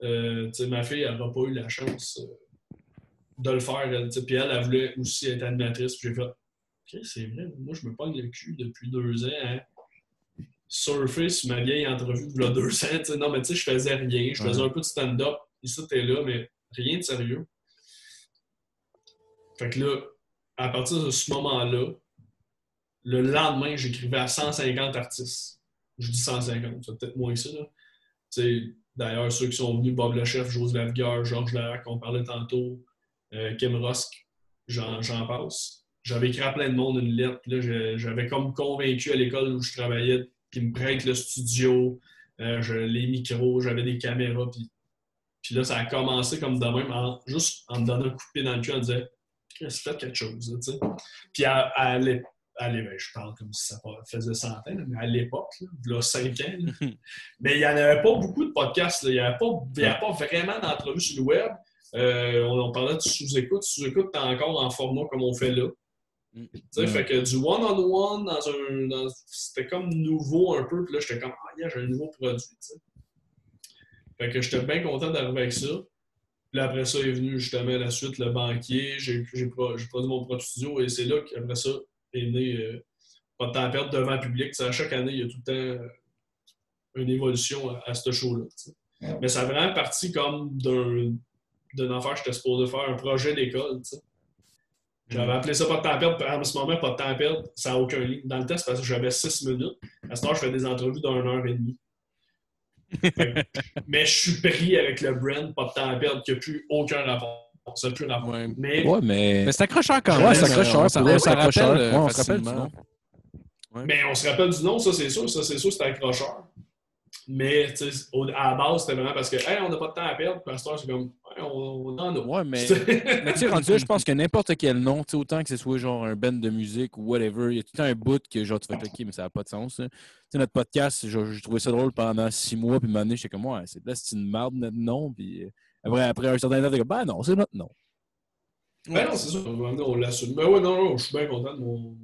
euh, ma fille, elle pas eu la chance euh, de le faire. puis elle, elle voulait aussi être animatrice. J'ai fait, OK, c'est vrai, moi, je me pogne le cul depuis deux ans à surfer sur ma vieille entrevue de deux ans. non, mais tu sais, je faisais rien. Je faisais un peu de stand-up. Ici, t'es là, mais rien de sérieux. Fait que là, à partir de ce moment-là, le lendemain, j'écrivais à 150 artistes. Je dis 150, c'est peut-être moins que ça. Là. D'ailleurs, ceux qui sont venus, Bob le Chef, Joseph Lavigueur, Georges Larac, qu'on parlait tantôt, euh, Kim Rosk, j'en passe. J'avais écrit à plein de monde une lettre. J'avais comme convaincu à l'école où je travaillais qu'ils me prêtent le studio, euh, les micros, j'avais des caméras. Puis, puis là, ça a commencé comme de même, juste en me donnant un coup de pied dans le cul en disant Qu'est-ce que quelque chose? sais. Puis à, à, allez, ben, je parle comme si ça faisait centaines, mais à l'époque, il y a cinq ans, mais il n'y en avait pas beaucoup de podcasts. Il n'y avait, pas vraiment d'entrevues sur le web. Euh, on, parlait de sous-écoute. Sous-écoute, tu encore en format comme on fait là. Mm. sais, Fait que du one-on-one, dans un, c'était comme nouveau un peu. Puis là, j'étais comme, ah, yeah, j'ai un nouveau produit. sais. Fait que j'étais bien content d'arriver avec ça. Puis après ça est venu justement la suite, le banquier. J'ai produit mon propre studio et c'est là qu'après ça, est né euh, pas de temps à perdre devant le public. à chaque année, il y a tout le temps euh, une évolution à, ce show-là. Mais ça a vraiment parti comme d'un affaire que j'étais supposé faire, un projet d'école. J'avais appelé ça pas de temps à perdre. À ce moment, pas de temps à perdre, ça n'a aucun lien. Dans le test, parce que j'avais six minutes. À ce moment, je fais des entrevues d'une heure et demie. mais je suis pris avec le brand, pas de temps à perdre, qui n'a plus aucun rapport. Ça plus Ouais. Mais, ouais, mais... mais c'est accrocheur quand même. Ouais, c'est accrocheur. Ça, ça, ça, rappelle, ouais, on se rappelle du nom. Mais on se rappelle du nom, ça c'est sûr. Ça c'est sûr, c'est accrocheur. Mais à la base, c'était vraiment parce que hey, on n'a pas de temps à perdre. Pasteur, c'est comme on, en a. Ouais, mais, mais tu sais, rendu là, je pense que n'importe quel nom, autant que ce soit genre un band de musique ou whatever, il y a tout un bout que genre tu fais OK, mais ça n'a pas de sens. Tu sais, notre podcast, j'ai trouvé ça drôle pendant six mois, puis un j'étais comme ouais, c'est là, c'est une merde notre nom, puis après, après un certain temps, t'es comme, ben non, c'est notre nom. Ben non, c'est ça. On l'assume. Ben ouais, non, non, je suis bien content de mon,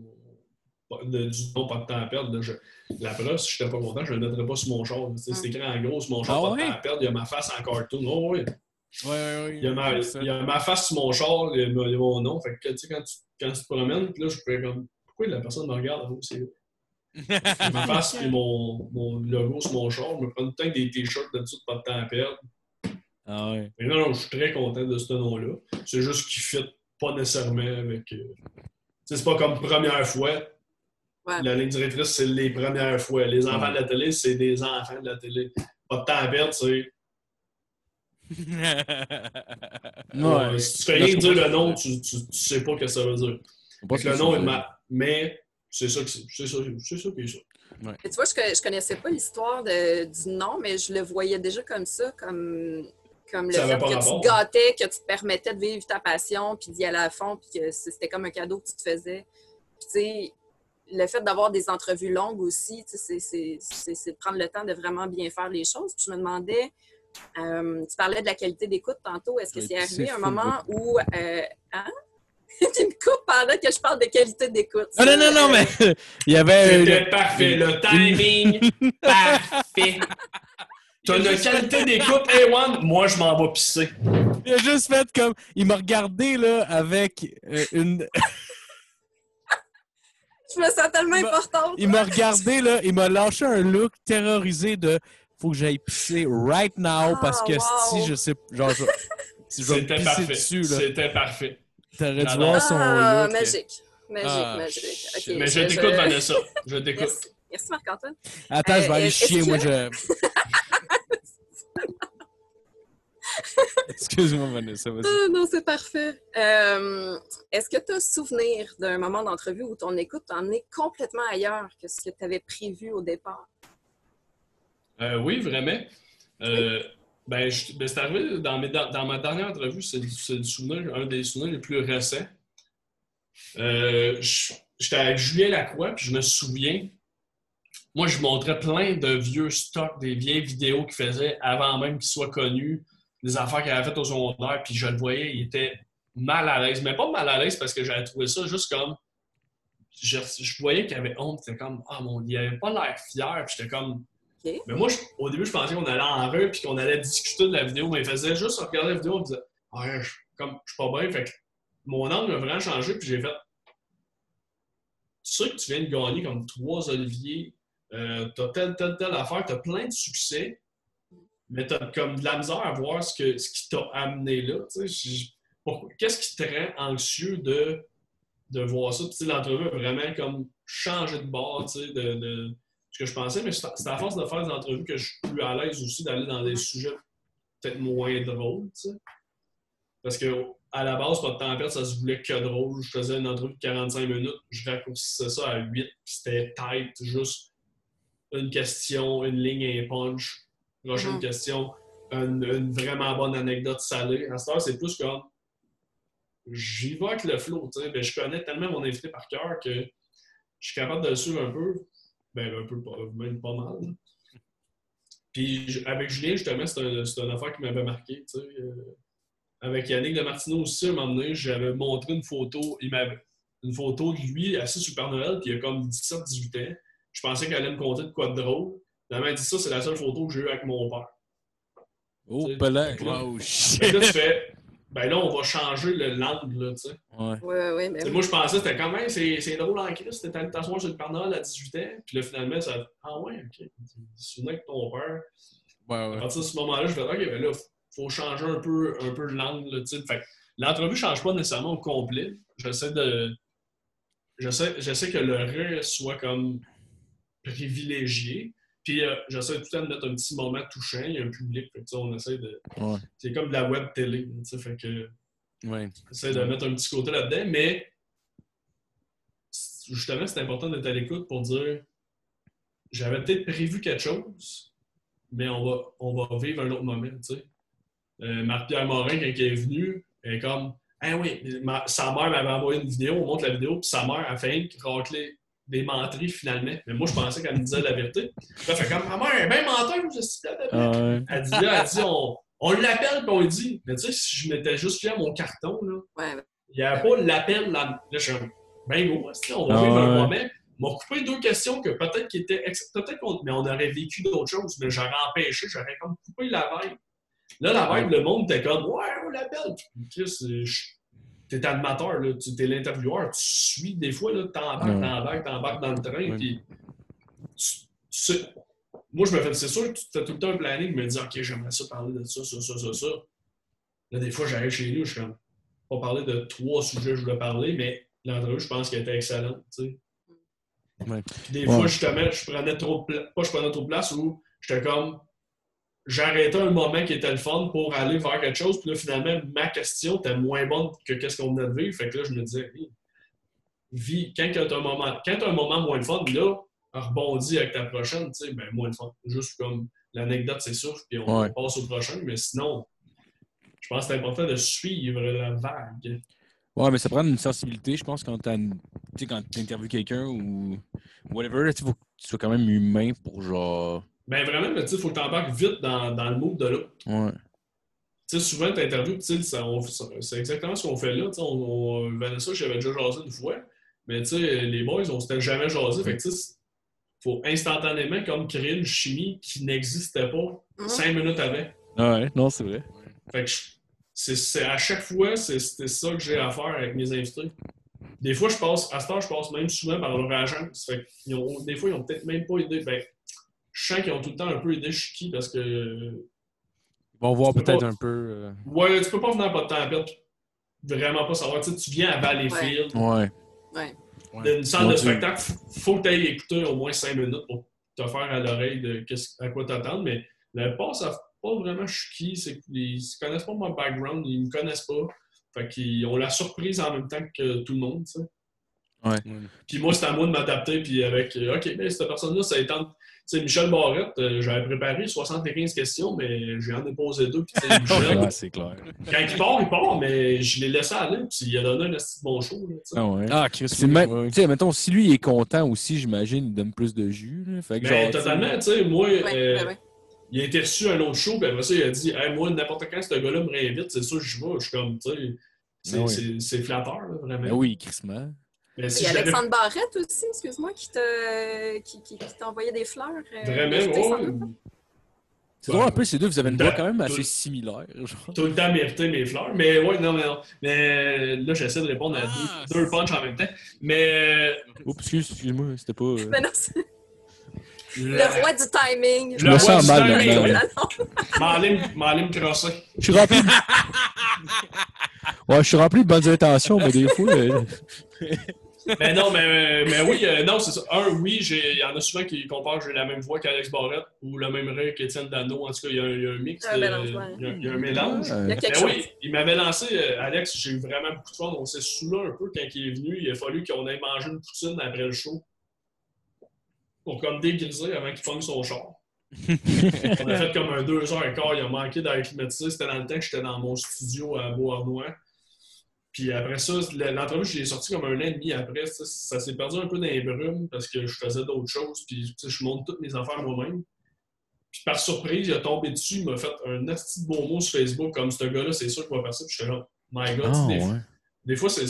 du nom, pas de temps à perdre. Je, la preuve, si je n'étais pas content, je ne le mettrais pas sur mon char. C'est ah. écrit en gros sur mon char, ah, pas de temps à perdre. Il y a ma face en cartoon. Oh, oui. Ouais, ouais, il, y a ma, il y a ma face sur mon char, il y a, mon nom. Fait que, tu sais, quand tu, quand tu te promènes, là, je pourrais comme, pourquoi la personne me regarde? C'est Je me fasse et mon, mon logo sur mon char, je me prends tout le temps des t-shirts là-dessus, pas de temps à perdre. Ah ouais. Mais non, non, je suis très content de ce nom-là. C'est juste qu'il ne fit pas nécessairement avec. euh, c'est pas comme première fois. Ouais. La ligne directrice, c'est les premières fois. Les enfants de la télé, c'est des enfants de la télé. Pas de temps à perdre, c'est. Ouais. si tu fais rien dire le nom, tu, tu, tu sais pas ce que ça veut dire. Le nom est mal. Mais c'est ça que c'est. C'est ça, c'est ça qui est ça. Tu vois, je, je connaissais pas l'histoire de- du nom, mais je le voyais déjà comme ça, comme, comme le Ça fait que rapport. tu te gâtais, que tu te permettais de vivre ta passion, puis d'y aller à fond, puis que c'était comme un cadeau que tu te faisais. Puis tu sais, le fait d'avoir des entrevues longues aussi, tu sais, c'est- c'est c'est- c'est de prendre le temps de vraiment bien faire les choses. Puis je me demandais, euh, tu parlais de la qualité d'écoute tantôt, est-ce que Oui, c'est c'est arrivé un moment où... Euh, hein? tu me coupes pendant que je parle de qualité d'écoute. Ah non, non, non, mais il y avait. C'était parfait. Le timing, parfait. T'as une qualité d'écoute, A1, moi je m'en vais pisser. Il a juste fait comme. Il m'a regardé, là, avec euh, une. Je me sens tellement Il m'a- importante. Il m'a regardé, là, il m'a lâché un look terrorisé de faut que j'aille pisser right now parce que Ah, wow. si je sais. Genre, je- si je vais pisser parfait. dessus, là, C'était parfait. t'aurais dû voir son Ah, look. magique. Magique, Ah, magique. Mais je t'écoute, Vanessa. Je t'écoute. Merci, Merci Marc-Antoine. Attends, je vais Euh, aller chier, que- moi, je. Excuse-moi, Vanessa, vas-y. Non, c'est parfait. Euh, Est-ce que tu as souvenir d'un moment d'entrevue où ton écoute t'en est complètement ailleurs que ce que tu avais prévu au départ? Euh, oui, vraiment. Euh, ben, je- ben, c'est arrivé dans, mes- dans- dans ma dernière entrevue, c'est le- c'est le souvenir, un des souvenirs les plus récents. Euh, je- J'étais avec Julien Lacroix, puis je me souviens, moi, je montrais plein de vieux stocks, des vieilles vidéos qu'il faisait avant même qu'il soit connu, des affaires qu'il avait faites au secondaire, puis je le voyais, il était mal à l'aise. Mais pas mal à l'aise parce que j'avais trouvé ça juste comme. Je, je voyais qu'il avait honte, c'était comme, ah mon dieu, il avait pas l'air fier, puis j'étais comme. Mais moi, je- au début, je pensais qu'on allait en rue puis qu'on allait discuter de la vidéo, mais il faisait juste regarder la vidéo, on disait Ouais, je, comme, je suis pas bien. Fait que mon angle a vraiment changé, puis j'ai fait Tu sais que tu viens de gagner comme trois Oliviers, euh, t'as telle, telle, telle affaire, t'as plein de succès, mais t'as comme de la misère à voir ce, que, ce qui t'a amené là. tu Qu'est-ce qui te rend anxieux de, de voir ça? Tu l'entrevue a vraiment comme changé de bord, tu de- de ce que je pensais, mais c'est à force de faire des entrevues que je suis plus à l'aise aussi d'aller dans des sujets peut-être moins drôles, tu. Parce que à la base, pas de temps à perdre, ça se voulait que drôle. Je faisais une entrevue de 45 minutes, je raccourcissais ça à 8, puis c'était tight, juste une question, une ligne un punch, prochaine Mhm. question, une, une vraiment bonne anecdote salée. À cette heure, c'est plus comme j'y vais avec le flow, tu sais. Ben, je connais tellement mon invité par cœur que je suis capable de le suivre un peu. Ben, un peu, même pas mal. Puis avec Julien, justement, c'est un- une affaire qui m'avait marqué. tu sais. Euh, avec Yannick de Martineau aussi, à un moment donné, j'avais montré une photo. Il m'avait une photo de lui assis sur Père Noël, puis il a comme 17-18 ans. Je pensais qu'elle allait me conter de quoi de drôle. Elle m'a dit ça, c'est la seule photo que j'ai eue avec mon père. Oh, pelin. là- Oh, shit. là, tu fais, ben là, on va changer le l'angle, là, tu sais. Ouais. Mais T'sais, Moi, je pensais, c'était quand même, c'est c'est drôle en Christ, t'étais allé t'asseoir sur le Père Noël à 18 ans, puis là, finalement, ça ah ouais, ok, tu te souviens que ton père. Ouais, À ouais. partir de ce moment-là, je fais, ok, ben là, faut changer un peu, un peu l'angle, là, tu sais. Fait l'entrevue change pas nécessairement au complet. J'essaie de. J'essaie j'essaie que le reste soit comme privilégié. Puis euh, j'essaie tout le temps de mettre un petit moment touchant. Il y a un public. Fait que, on essaie de. Ouais. C'est comme de la web télé. tu sais, Fait que Ouais. j'essaie de mettre un petit côté là-dedans. Mais justement, c'est important d'être à l'écoute pour dire j'avais peut-être prévu quelque chose, mais on va, on va vivre un autre moment. tu sais. Euh, Marc-Pierre Morin, quand il est venu, elle est comme Ah oui, ma- sa mère m'avait envoyé une vidéo, on montre la vidéo, puis sa mère a fait racler des menteries finalement. Mais moi, je pensais qu'elle me disait la vérité. Là, elle fait comme Ma mère est bien menteuse, je suis. Elle dit là, elle dit on, on l'appelle, puis on lui dit Mais tu sais, si je m'étais juste fié à mon carton, là, Ouais, il n'y avait pas l'appel. Là, là, je suis ben gros, on va Ah vivre un moment. m'a coupé deux questions que peut-être qui étaient. Peut-être qu'on mais on aurait vécu d'autres choses, mais j'aurais empêché, j'aurais comme coupé la vibe. Là, la vibe, le monde était comme Ouais, on l'appelle. Puis, Chris, je- t'es animateur, là, tu es l'intervieweur, tu suis des fois, là, t'embarques, Ouais. t'embarques, t'embarques dans le train, puis moi, je me fais, c'est sûr que tu fais tout le temps un planning, me dis, OK, j'aimerais ça parler de ça, ça, ça, ça, ça. Là, des fois, j'arrive chez nous, je suis comme, pas parler de trois sujets que je voulais parler, mais l'entrevue, je pense qu'elle était excellente, tu sais. Ouais. Puis des Ouais. fois, justement, je prenais trop de place, pas je prenais trop de place, ou j'étais comme, j'arrêtais un moment qui était le fun pour aller vers quelque chose, puis là, finalement, ma question était moins bonne que qu'est-ce qu'on venait de vivre, fait que là, je me disais, Hey, vis, quand tu as un moment, quand t'as un moment moins de fun, là, rebondis avec ta prochaine, tu sais, ben, moins de fun. Juste comme l'anecdote, c'est sûr, puis on Ouais. passe au prochain, mais sinon, je pense que c'est important de suivre la vague. Ouais, mais ça prend une sensibilité, je pense, quand tu interviews quelqu'un ou whatever, tu faut que tu sois quand même humain pour genre. Ben vraiment, mais tu sais, il faut que tu embarques vite dans, dans le mood de l'autre. Ouais. Tu sais, souvent, tu interviews, tu sais, c'est exactement ce qu'on fait là. Tu sais, on, on, Vanessa, j'avais déjà jasé une fois, mais tu sais, les boys, on s'était jamais jasé. Fait que tu sais, faut instantanément comme créer une chimie qui n'existait pas Mhm. cinq minutes avant. Ah ouais, non, c'est vrai. Fait que c'est, c'est- à chaque fois, c'est, c'était ça que j'ai à faire avec mes invités. Des fois, je passe, à ce temps, je passe même souvent par leur agence. Fait qu'ils ont, des fois, ils ont peut-être même pas aidé. Ben, je sens qu'ils ont tout le temps un peu aidé Chiki parce que Ils vont voir peut-être pas- un peu. euh, Ouais, tu peux pas venir pas de temps à perdre. Vraiment pas savoir. Tu sais, tu viens à Valleyfield, Ouais. Ouais. Ouais. d'une salle de spectacle, faut que tu ailles écouter au moins 5 minutes pour te faire à l'oreille de qu'est-ce- à quoi t'attendre. Mais le pas savent pas vraiment qu'ils ils connaissent pas mon background, ils me connaissent pas. Fait qu'ils ont la surprise en même temps que tout le monde, tu sais. Ouais. Puis moi, c'est à moi de m'adapter, puis avec, euh, OK, mais cette personne-là, ça étend. Sais, Michel Barrette, euh, j'avais préparé 75 questions, mais j'en ai posé deux, puis tu sais, Michel, Ouais, c'est clair. quand il part, il part, mais je l'ai laissé aller, puis il a donné un assez bon show. Là. Ah ouais. Ah, Chris, tu sais, mettons, si lui il est content aussi, j'imagine, il donne plus de jus. là. Fait que Ben, genre, totalement, tu sais, moi, Ouais, euh, ouais, ouais. il a été reçu à un autre show, puis après ça, il a dit hey, Moi, n'importe quand ce gars-là me réinvite, c'est sûr que je vais. Je suis comme, tu sais, c'est Ben oui. c'est- c'est flatteur, là, vraiment. Ben oui, Christmas. Si y a je l'avais- Alexandre Barrette aussi, excuse-moi, qui t'a qui, qui, qui t'a envoyé des fleurs. euh, Vraiment, doute. C'est drôle un peu, ces deux, vous avez une voix quand même tout- assez similaire. Genre. tout le temps mérité mes fleurs. Mais ouais, non, mais non. Mais là, j'essaie de répondre à Ah, deux, deux punchs en même temps. Mais Oups, excuse- excuse-moi, c'était pas. euh, Mais non, c'est la- le roi du timing. Le me roi sens du mal timing, me crosser. Je suis rempli. de- ouais, je suis rempli de bonnes intentions, mais des fois. euh, Mais non, mais, mais oui, euh, non, c'est ça. Un, oui, j'ai- il y en a souvent qui comparent que j'ai la même voix qu'Alex Barrette ou le même rire qu'Étienne Dano. En tout cas, il y a, un- il y a un mix. Il, y a, il y a un mélange. Il y a quelque Ben chose. oui, il m'avait lancé, euh, Alex, j'ai eu vraiment beaucoup de fun. On s'est saoulé un peu quand il est venu. Il a fallu qu'on aille manger une poutine après le show. Pour comme dégriser avant qu'il pogne son char. On a fait comme un deux heures et quart. Il a manqué d'aller climatiser. C'était dans le temps que j'étais dans mon studio à Beauharnois. Puis après ça, le- l'entrevue, je l'ai sorti comme un an et demi après. Ça, ça s'est perdu un peu dans les brumes parce que je faisais d'autres choses. Puis tu sais, je monte toutes mes affaires moi-même. Puis par surprise, il a tombé dessus, il m'a fait un petit beau mot sur Facebook comme ce gars-là, c'est sûr qu'il va faire ça. Puis j'étais là, my God, sais, des, ouais. des fois, c'est.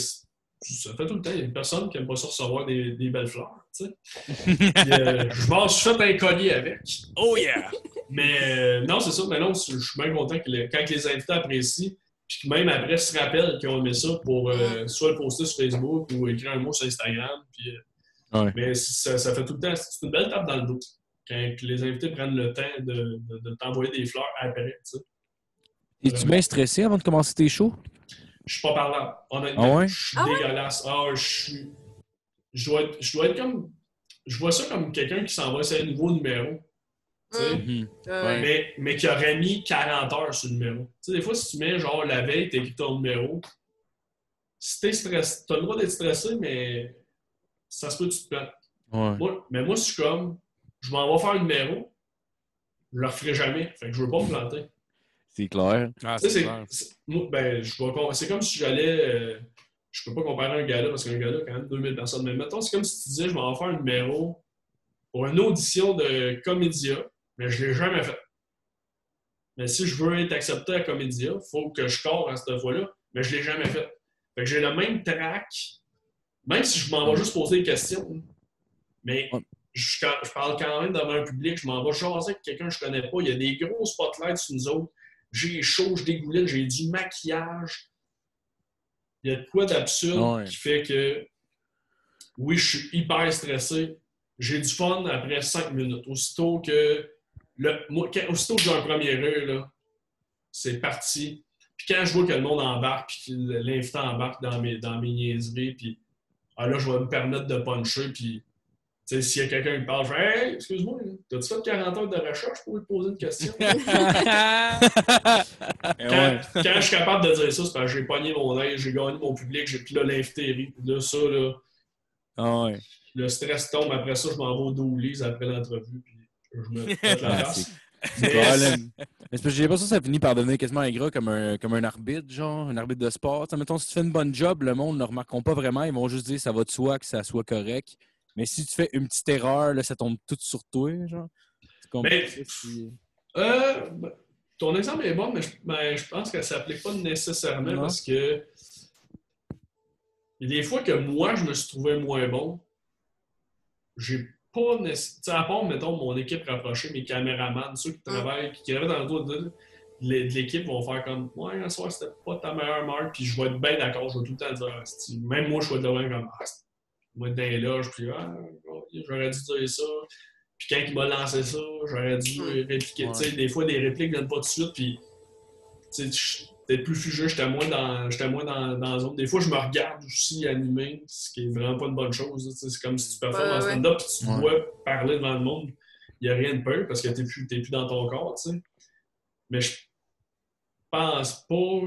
Ça fait tout le temps, il y a une personne qui n'aime pas ça recevoir des, des belles fleurs. tu sais. Puis, euh, je m'en suis fait un collier avec. Oh yeah! Mais euh, non, c'est ça. Mais non, je suis bien content que quand les invités apprécient, puis même après se rappellent qu'ils ont aimé ça pour euh, soit le poster sur Facebook ou écrire un mot sur Instagram. Puis, euh, Ouais. Mais ça, ça fait tout le temps. C'est une belle tape dans le dos quand les invités prennent le temps de, de- de t'envoyer des fleurs après. tu sais. Es-tu bien stressé avant de commencer tes shows? Je suis pas parlant. Honnêtement, Ah ouais? je suis Ah ouais? dégueulasse. Ah, je suis. Je dois, être, je dois être comme. Je vois ça comme quelqu'un qui s'en va essayer un nouveau numéro. Tu. Mm. Mhm. Ouais. Mais, mais qui aurait mis 40 heures sur le numéro. Tu sais, des fois, si tu mets genre la veille, t'écris ton numéro, si t'es stressé, t'as le droit d'être stressé, mais ça se peut que tu te plantes. Ouais. Moi, mais moi, je suis comme, je m'en vais faire un numéro, je le referai jamais. Fait que je veux pas me planter. C'est clair. Ah, Tu c'est c'est- clair. c'est- moi, ben, je c'est comme si j'allais. euh, je peux pas comparer un gars-là parce qu'un gars-là, quand même, 2000 personnes. Mais mettons, c'est comme si tu disais, je m'en vais faire un numéro pour une audition de Comédia, mais je l'ai jamais fait. Mais si je veux être accepté à Comédia, il faut que je corps à cette fois-là, mais je l'ai jamais fait. Fait que j'ai le même track, même si je m'en vais juste poser des questions. Mais je, parle quand même devant un public, je m'en vais jaser avec quelqu'un que je connais pas. Il y a des gros spotlights sur nous autres. J'ai chaud, je dégouline, j'ai du maquillage. Il y a de quoi d'absurde Ouais. qui fait que, oui, je suis hyper stressé. j'ai du fun après cinq minutes. Aussitôt que, le, moi, quand- aussitôt que j'ai un premier rire, là, c'est parti. Puis quand je vois que le monde embarque, puis que l'invité embarque dans mes, dans mes niaiseries, puis ah, là, je vais me permettre de puncher, puis tu sais, s'il y a quelqu'un qui me parle, je fais Hey, excuse-moi, t'as-tu fait 40 heures de recherche pour lui poser une question? Eh quand, ouais. quand je suis capable de dire ça, c'est parce que j'ai pogné mon œil, j'ai gagné mon public, j'ai puis là, l'invité là, ça, là, Ah ouais. le stress tombe. Après ça, je m'en vais au après l'entrevue, puis je me la face. c'est j'ai l'impression que ça finit par devenir quasiment ingrat comme un, comme un arbitre, genre, un arbitre de sport. Tu sais, mettons, si tu fais une bonne job, le monde ne remarqueront pas vraiment. Ils vont juste dire ça va de soi, que ça soit correct. Mais si tu fais une petite erreur, là, ça tombe tout sur toi, genre. Mais- ça, Euh, ben, ton exemple est bon, mais je, ben, je pense que ça s'applique pas nécessairement Non. parce que il y a des fois que moi, je me suis trouvé moins bon. J'ai pas nécessairement. À part, mettons, mon équipe rapprochée, mes caméramans, ceux qui travaillent, qui travaillent dans le dos de, de l'équipe vont faire comme Ouais, un soir, c'était pas ta meilleure marque, puis je vais être bien d'accord, je vais tout le temps dire Asti. Même moi, je vais être là comme Ah, c'est- moi, être dans les loges, puis ah, j'aurais dû dire ça. Puis quand il m'a lancé ça, j'aurais dû répliquer. Ouais. Tu sais, des fois, des répliques viennent pas tout de suite, puis tu sais, je- peut-être plus fugeux, j'étais moins dans, j'étais moins dans, dans la zone. Des fois, je me regarde aussi animer, ce qui est vraiment pas une bonne chose. C'est comme si tu performes Ouais, en ouais. stand-up, puis tu te Ouais. vois parler devant le monde, il n'y a rien de peur parce que tu n'es plus, t'es plus dans ton corps. tu sais. Mais je pense pas,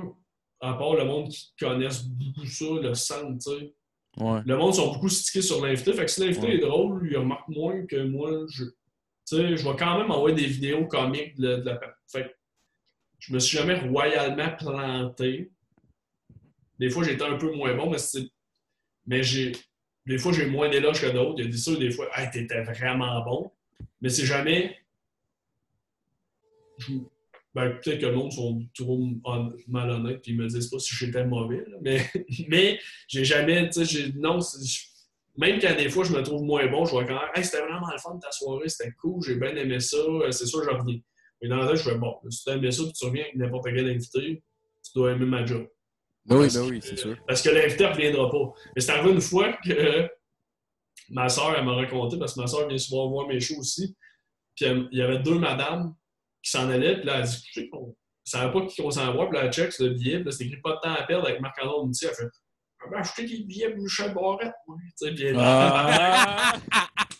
à part le monde qui connaisse beaucoup ça, le sang, tu sais. Ouais. Le monde sont beaucoup stickés sur l'invité. Fait que si l'invité Ouais. est drôle, il remarque moins que moi. Je, tu sais, je vais quand même envoyer des vidéos comiques de, de la Fait que je me suis jamais royalement planté. Des fois, j'étais un peu moins bon, mais c'est. Mais j'ai. Des fois, j'ai moins d'éloges que d'autres. Il y a des des fois, hey, t'étais vraiment bon. Mais c'est jamais. Ben, peut-être que le monde sont trop hon- malhonnêtes et ils me disent pas si j'étais mauvais. Mais, mais j'ai jamais. Non, même quand des fois je me trouve moins bon, je vois quand même, hey, c'était vraiment le fun de ta soirée, c'était cool, j'ai bien aimé ça, euh, c'est sûr, je reviens. Mais dans la tête, je fais bon, si tu as aimé ça, puis tu reviens avec n'importe quel invité, tu dois aimer ma job. Ben oui, ben oui, c'est sûr. Parce que l'invité ne reviendra pas. Mais c'est arrivé une fois que ma soeur, elle m'a raconté, parce que ma soeur vient souvent voir mes shows aussi. Puis elle- il y avait deux madames qui s'en allaient, puis là, elle dit Écoutez, on ne savait pas qui qu'on s'en va, puis là, elle check sur le billet, puis là, c'était écrit pas de temps à perdre avec Marc-André Moutier. Elle fait J'avais acheté des billets pour Michel Barrette, moi. Tu sais, puis elle- Ah,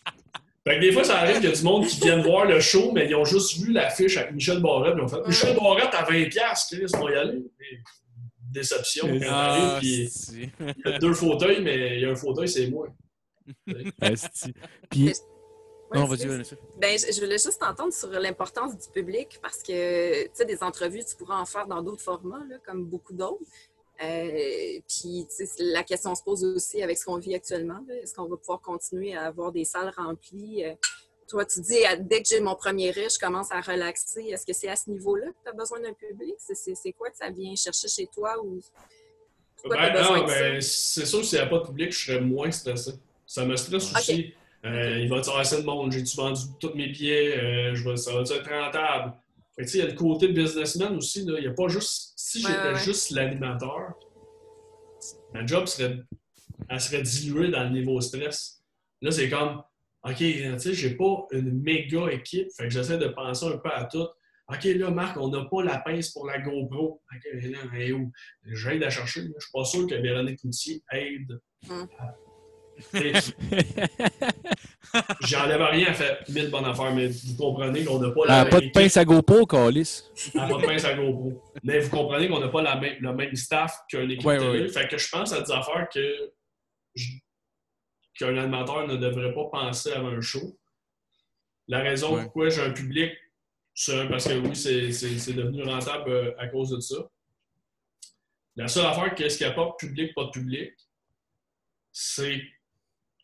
Fait que des fois, ça arrive qu'il y a du monde qui viennent voir le show, mais ils ont juste vu l'affiche avec Michel Barrette, puis ils ont fait Michel Barrette à 20$, Chris, on y aller. Et Déception. Ah, il y a deux fauteuils, mais il y a un fauteuil, c'est moi. esti. Puis, Ouais, non, c'est- vas-y, Vanessa. Ben, je, je voulais juste t'entendre sur l'importance du public parce que, tu sais, des entrevues, tu pourras en faire dans d'autres formats, là, comme beaucoup d'autres. Euh, puis, la question se pose aussi avec ce qu'on vit actuellement. Est-ce qu'on va pouvoir continuer à avoir des salles remplies? Euh, toi, tu dis, dès que j'ai mon premier riche, je commence à relaxer. Est-ce que c'est à ce niveau-là que tu as besoin d'un public? C'est- C'est c'est quoi que ça vient chercher chez toi? Ou... Ben, non, ben, c'est sûr que s'il n'y a pas de public, je serais moins stressé. Ça me stresse Ok. aussi. Euh, Il va y avoir assez de monde. J'ai-tu vendu tous mes billets? Je vais, ça va être rentable? Fait que, tu sais, il y a le côté businessman aussi. Là. Il n'y a pas juste. Si j'étais ouais, ouais. juste l'animateur, ma job serait, elle serait diluée dans le niveau stress. Là, c'est comme, OK, tu sais, j'ai pas une méga équipe. Fait que j'essaie de penser un peu à tout. OK, là, Marc, on n'a pas la pince pour la GoPro. OK, là, où? J'aide à chercher. Je suis pas sûr que Véronique Coutier aide. Hum. à- J'enlève rien, elle fait mille bonnes affaires, mais vous comprenez qu'on n'a pas la Ah, même pas de pince à GoPro, Calis. Elle n'a pas de pince à GoPro. Mais vous comprenez qu'on n'a pas la même, le même staff qu'un équipe Ouais, télé. ouais, ouais. Fait que je pense à des affaires que qu'un animateur ne devrait pas penser avant un show. La raison pourquoi j'ai un public, c'est parce que oui, c'est devenu rentable euh, à cause de ça. La seule affaire, qu'est-ce qu'il n'y a pas de public, pas de public, c'est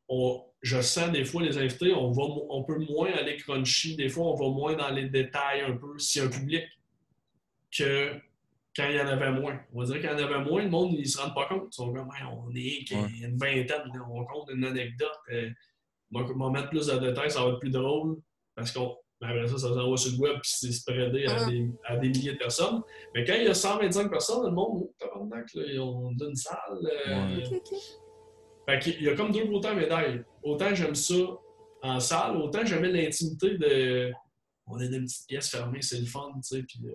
on- je sens des fois les invités, on, va, on peut moins aller crunchy, des fois on va moins dans les détails un peu s'il y a un public que quand il y en avait moins. On va dire qu'il y en avait moins, le monde, ils se rendent pas compte. Ils sont comme, Hey, on est qu'il y a Ouais. une vingtaine, on compte une anecdote. Euh, moi, m'en mettre plus de détails, ça va être plus drôle parce qu'on. mais Après ça, ça s'envoie sur le web puis c'est spreadé à, des, à des milliers de personnes. Mais quand il y a 125 personnes, le monde, oh, tabarnak, là, ils ont une salle. euh, Ouais. Fait qu'il y a comme deux côtés à la médaille. Autant j'aime ça en salle, autant j'avais l'intimité de. On est dans une petite pièce fermée, c'est le fun, tu sais. Puis, euh,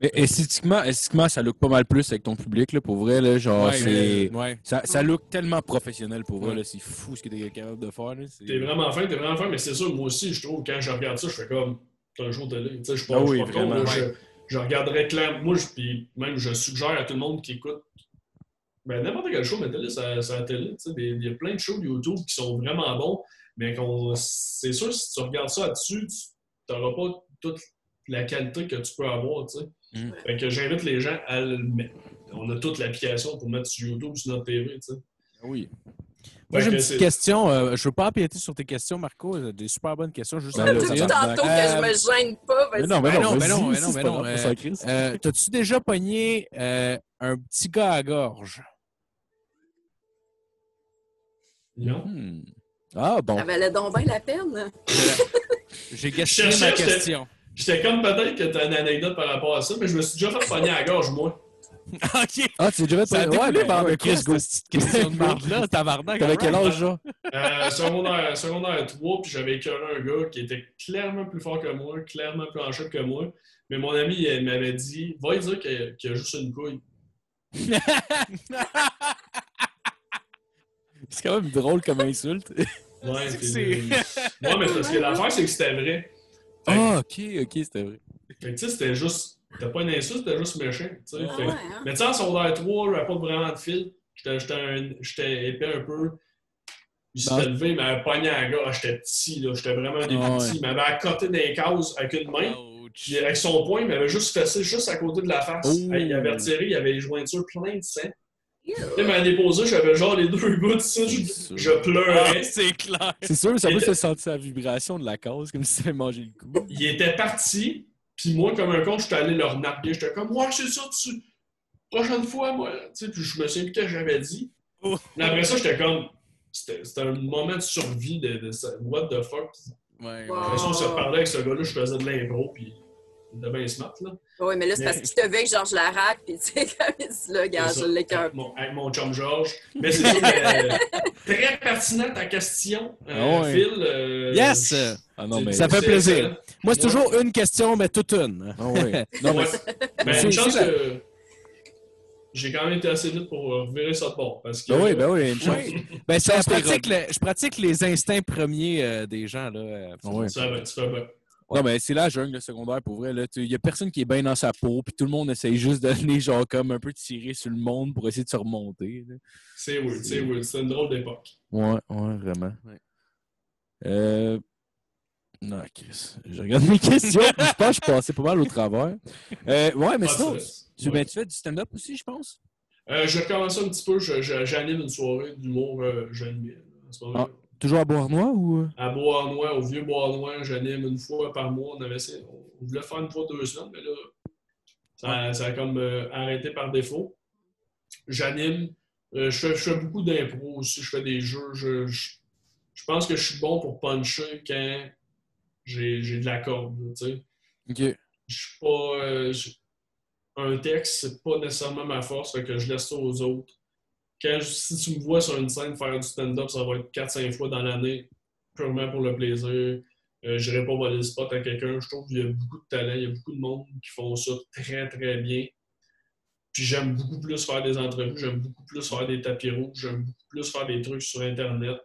Mais esthétiquement, esthétiquement, ça look pas mal plus avec ton public, là, pour vrai. Là, genre, Ouais, c'est... ouais. Ça, ça look tellement professionnel pour vrai. Ouais. là. C'est fou ce que t'es capable de faire. Là. C'est- T'es vraiment fin, t'es vraiment fin, mais c'est sûr, moi aussi, je trouve, quand je regarde ça, je fais comme, t'as un show télé. Tu sais, je suis pas, Ah je pas con, là, vraiment, je, je regarderais clairement. Moi, je, puis même, je suggère à tout le monde qui écoute, ben, n'importe quel show, mais télé, ça, ça télé. Tu sais, des- il y a plein de shows de YouTube qui sont vraiment bons, mais qu'on, c'est sûr, si tu regardes ça là-dessus, tu n'auras pas toute la qualité que tu peux avoir, tu sais. Mm. Fait que j'invite les gens à le mettre. On a toute l'application pour mettre sur YouTube, sur notre TV, tu sais. Ah Oui. Moi, j'ai une que petite question. euh, je veux pas empiéter sur tes questions, Marco. euh, Des super bonnes questions. Juste une. tabarnak. tantôt que Euh, je me gêne pas. vas-y. Mais non, mais non, non, non, non, non, euh, T'as-tu déjà pogné euh, un petit gars à gorge? Non. Hmm. Ah, bon. Ça valait donc bien la peine. J'ai gaspillé cherchais, ma j'étais- question. J'étais comme peut-être que t'as une anecdote par rapport à ça, mais je me suis déjà fait pogner à la gorge, moi. OK. Ah, tu déjà Ça a ouais, ben, par Chris, go. cette question de marde-là, tabarnak? T'avais quel alright. âge, genre? Euh, secondaire, secondaire 3, puis j'avais écœuré un gars qui était clairement plus fort que moi, clairement plus en shape que moi. Mais mon ami il m'avait dit Va lui dire qu'il qu'il a juste une couille. C'est quand même drôle comme insulte. Ouais, C'est ouais, mais parce que l'affaire, c'est que c'était vrai. Que- Ah, ok, ok, c'était vrai. fait que, tu sais, c'était juste. C'était pas une insulte, c'était juste méchant. tu sais. Ah Fait ouais, hein? Mais tu sais, en secondaire 3, j'avais pas vraiment de fil. J'étais- J'étais un- j'étais épais un peu. Il s'était levé, il m'avait pogné à la gorge. J'étais petit, là. J'étais vraiment un des Ah ouais. Il m'avait accoté dans les cases avec une main. Puis avec son poing, il m'avait juste fessé juste à côté de la face. Oh. Il avait retiré, il avait les jointures pleines de sang. Ew. Il m'avait déposé, j'avais genre les deux gouttes, ça, je, je Ah, pleurais. c'est clair. C'est sûr, ça peut se sentir la vibration de la cause, comme si ça avait mangé le coup. Il était parti, puis moi, comme un con, j'étais allé le remarquer. J'étais comme, ouais, c'est ça, tu. Prochaine fois, moi. Tu sais, puis je me souviens plus ce que j'avais dit. Oh. Mais après ça, j'étais comme. C'était un moment de survie de, de ça. What the fuck? Ouais, ouais. Après ça, on se reparlait avec ce gars-là, je faisais de l'impro, puis il était bien smart, là. Oui, mais là, c'est parce qu'il te veut avec Georges Larac, puis tu sais, comme il dit là, gars, je l'écœure. avec mon, mon chum Georges. Mais c'est euh, très pertinent ta question, euh, Ah ouais. Phil. euh, Yes! Ah non, mais. Ça fait plaisir. Moi, c'est Ouais. toujours une question, mais toute une. Ah ouais. Non, mais. Ouais. Mais C'est- une chance que j'ai quand même été assez vite pour euh, virer ça de bord. Parce que, Ben oui, ben oui, une chance. Oui. Ben, ça, je, pratique le- je pratique les instincts premiers euh, des gens. Là, euh, ouais. Ça, ben, tu fais bien. Non, mais c'est la jungle, le secondaire, pour vrai. Il y a personne qui est bien dans sa peau, puis tout le monde essaye juste d'aller, genre, comme un peu tirer sur le monde pour essayer de se remonter. C'est weird, c'est weird. C'est une drôle d'époque. Ouais, ouais, vraiment. Ouais. Euh. Non, Chris. Je regarde mes questions, puis je pense que je suis passé pas mal au travers. Euh, ouais, mais Ah, sinon, c'est- tu, ouais. ben, tu fais du stand-up aussi, je pense? Euh, je recommence un petit peu. J'anime une soirée d'humour. Euh, j'anime en ce moment. Ah. Toujours à Bois-Noir ou? À Bois-Noir, au vieux Bois-Noir, j'anime une fois par mois. On, avait, on voulait faire une fois deux semaines, mais là, ça, ça a comme euh, arrêté par défaut. J'anime. Euh, je, fais, je fais beaucoup d'impro aussi. Je fais des jeux. Je, je, je pense que je suis bon pour puncher quand j'ai de la corde. tu sais. Ok. Je suis pas. euh, un texte, c'est pas nécessairement ma force, que je laisse ça aux autres. Quand si tu me vois sur une scène faire du stand-up, ça va être 4-5 fois dans l'année, purement pour le plaisir. Euh, je n'irai pas voler le spot à quelqu'un. Je trouve qu'il y a beaucoup de talent, il y a beaucoup de monde qui font ça très très bien. Puis j'aime beaucoup plus faire des entrevues, j'aime beaucoup plus faire des tapis rouges, j'aime beaucoup plus faire des trucs sur Internet.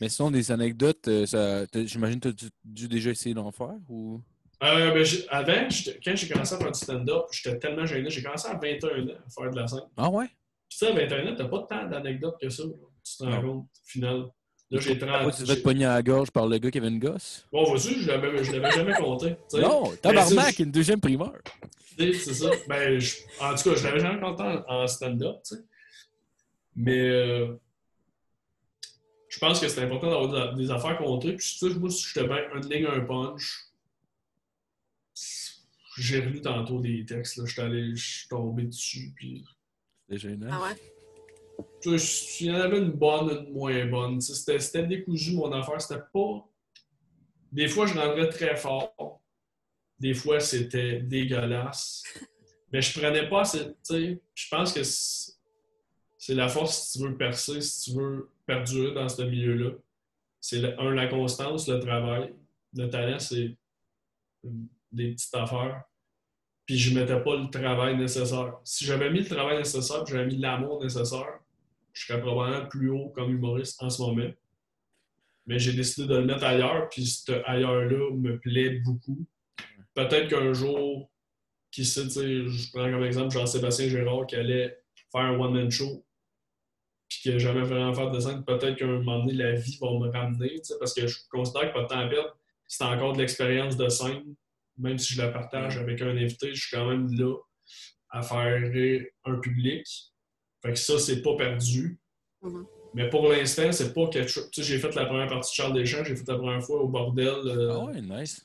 Mais sinon, des anecdotes, euh, j'imagine que tu as dû déjà essayer d'en faire ou? Euh, ben, avant, quand j'ai commencé à faire du stand-up, j'étais tellement gêné. J'ai commencé à 21 ans à faire de la scène. Ah ouais? Puis ça, 21 ans, t'as pas tant d'anecdotes que ça. là. Tu te rends compte, au final. Là, j'ai Pourquoi 30. tu te fais te pogner à la gorge par le gars qui avait une gosse? Bon, vois-tu, je l'avais je l'avais jamais compté. tu. Non, tabarnak, une deuxième primeur. je- C'est ça. Ben, je- en tout cas, je l'avais jamais compté en, en stand-up. tu sais. Mais euh, je pense que c'est important d'avoir des, affaires comptées. Puis, tu sais, moi, si j'étais bien une ligne, un punch, j'ai relu tantôt des textes. Là. J'étais allé, je suis tombé dessus. Puis Gênant. Ah ouais? Tu sais, il y en avait une bonne, une moins bonne. C'était, c'était décousu, mon affaire. C'était pas. Des fois, je rentrais très fort. Des fois, c'était dégueulasse. Mais je prenais pas assez. Tu sais, je pense que c'est, c'est la force si tu veux percer, si tu veux perdurer dans ce milieu-là. C'est, le- un, la constance, le travail. Le talent, c'est des petites affaires. Puis je mettais pas le travail nécessaire. Si j'avais mis le travail nécessaire, j'avais mis l'amour nécessaire, je serais probablement plus haut comme humoriste en ce moment. Mais j'ai décidé de le mettre ailleurs, puis ce ailleurs-là me plaît beaucoup. Peut-être qu'un jour, qui sait, je prends comme exemple Jean-Sébastien Gérard qui allait faire un one-man show, puis qui n'a jamais vraiment fait de scène. Peut-être qu'à un moment donné, la vie va me ramener, parce que je considère que pas de temps à perdre. C'est encore de l'expérience de scène, même si je la partage avec un invité, je suis quand même là à faire rire un public. Fait que ça, c'est pas perdu. Mhm. Mais pour l'instant, c'est pas quelque chose. Tu sais, j'ai fait la première partie de Charles Deschamps, j'ai fait la première fois au bordel euh, Ah ouais, nice.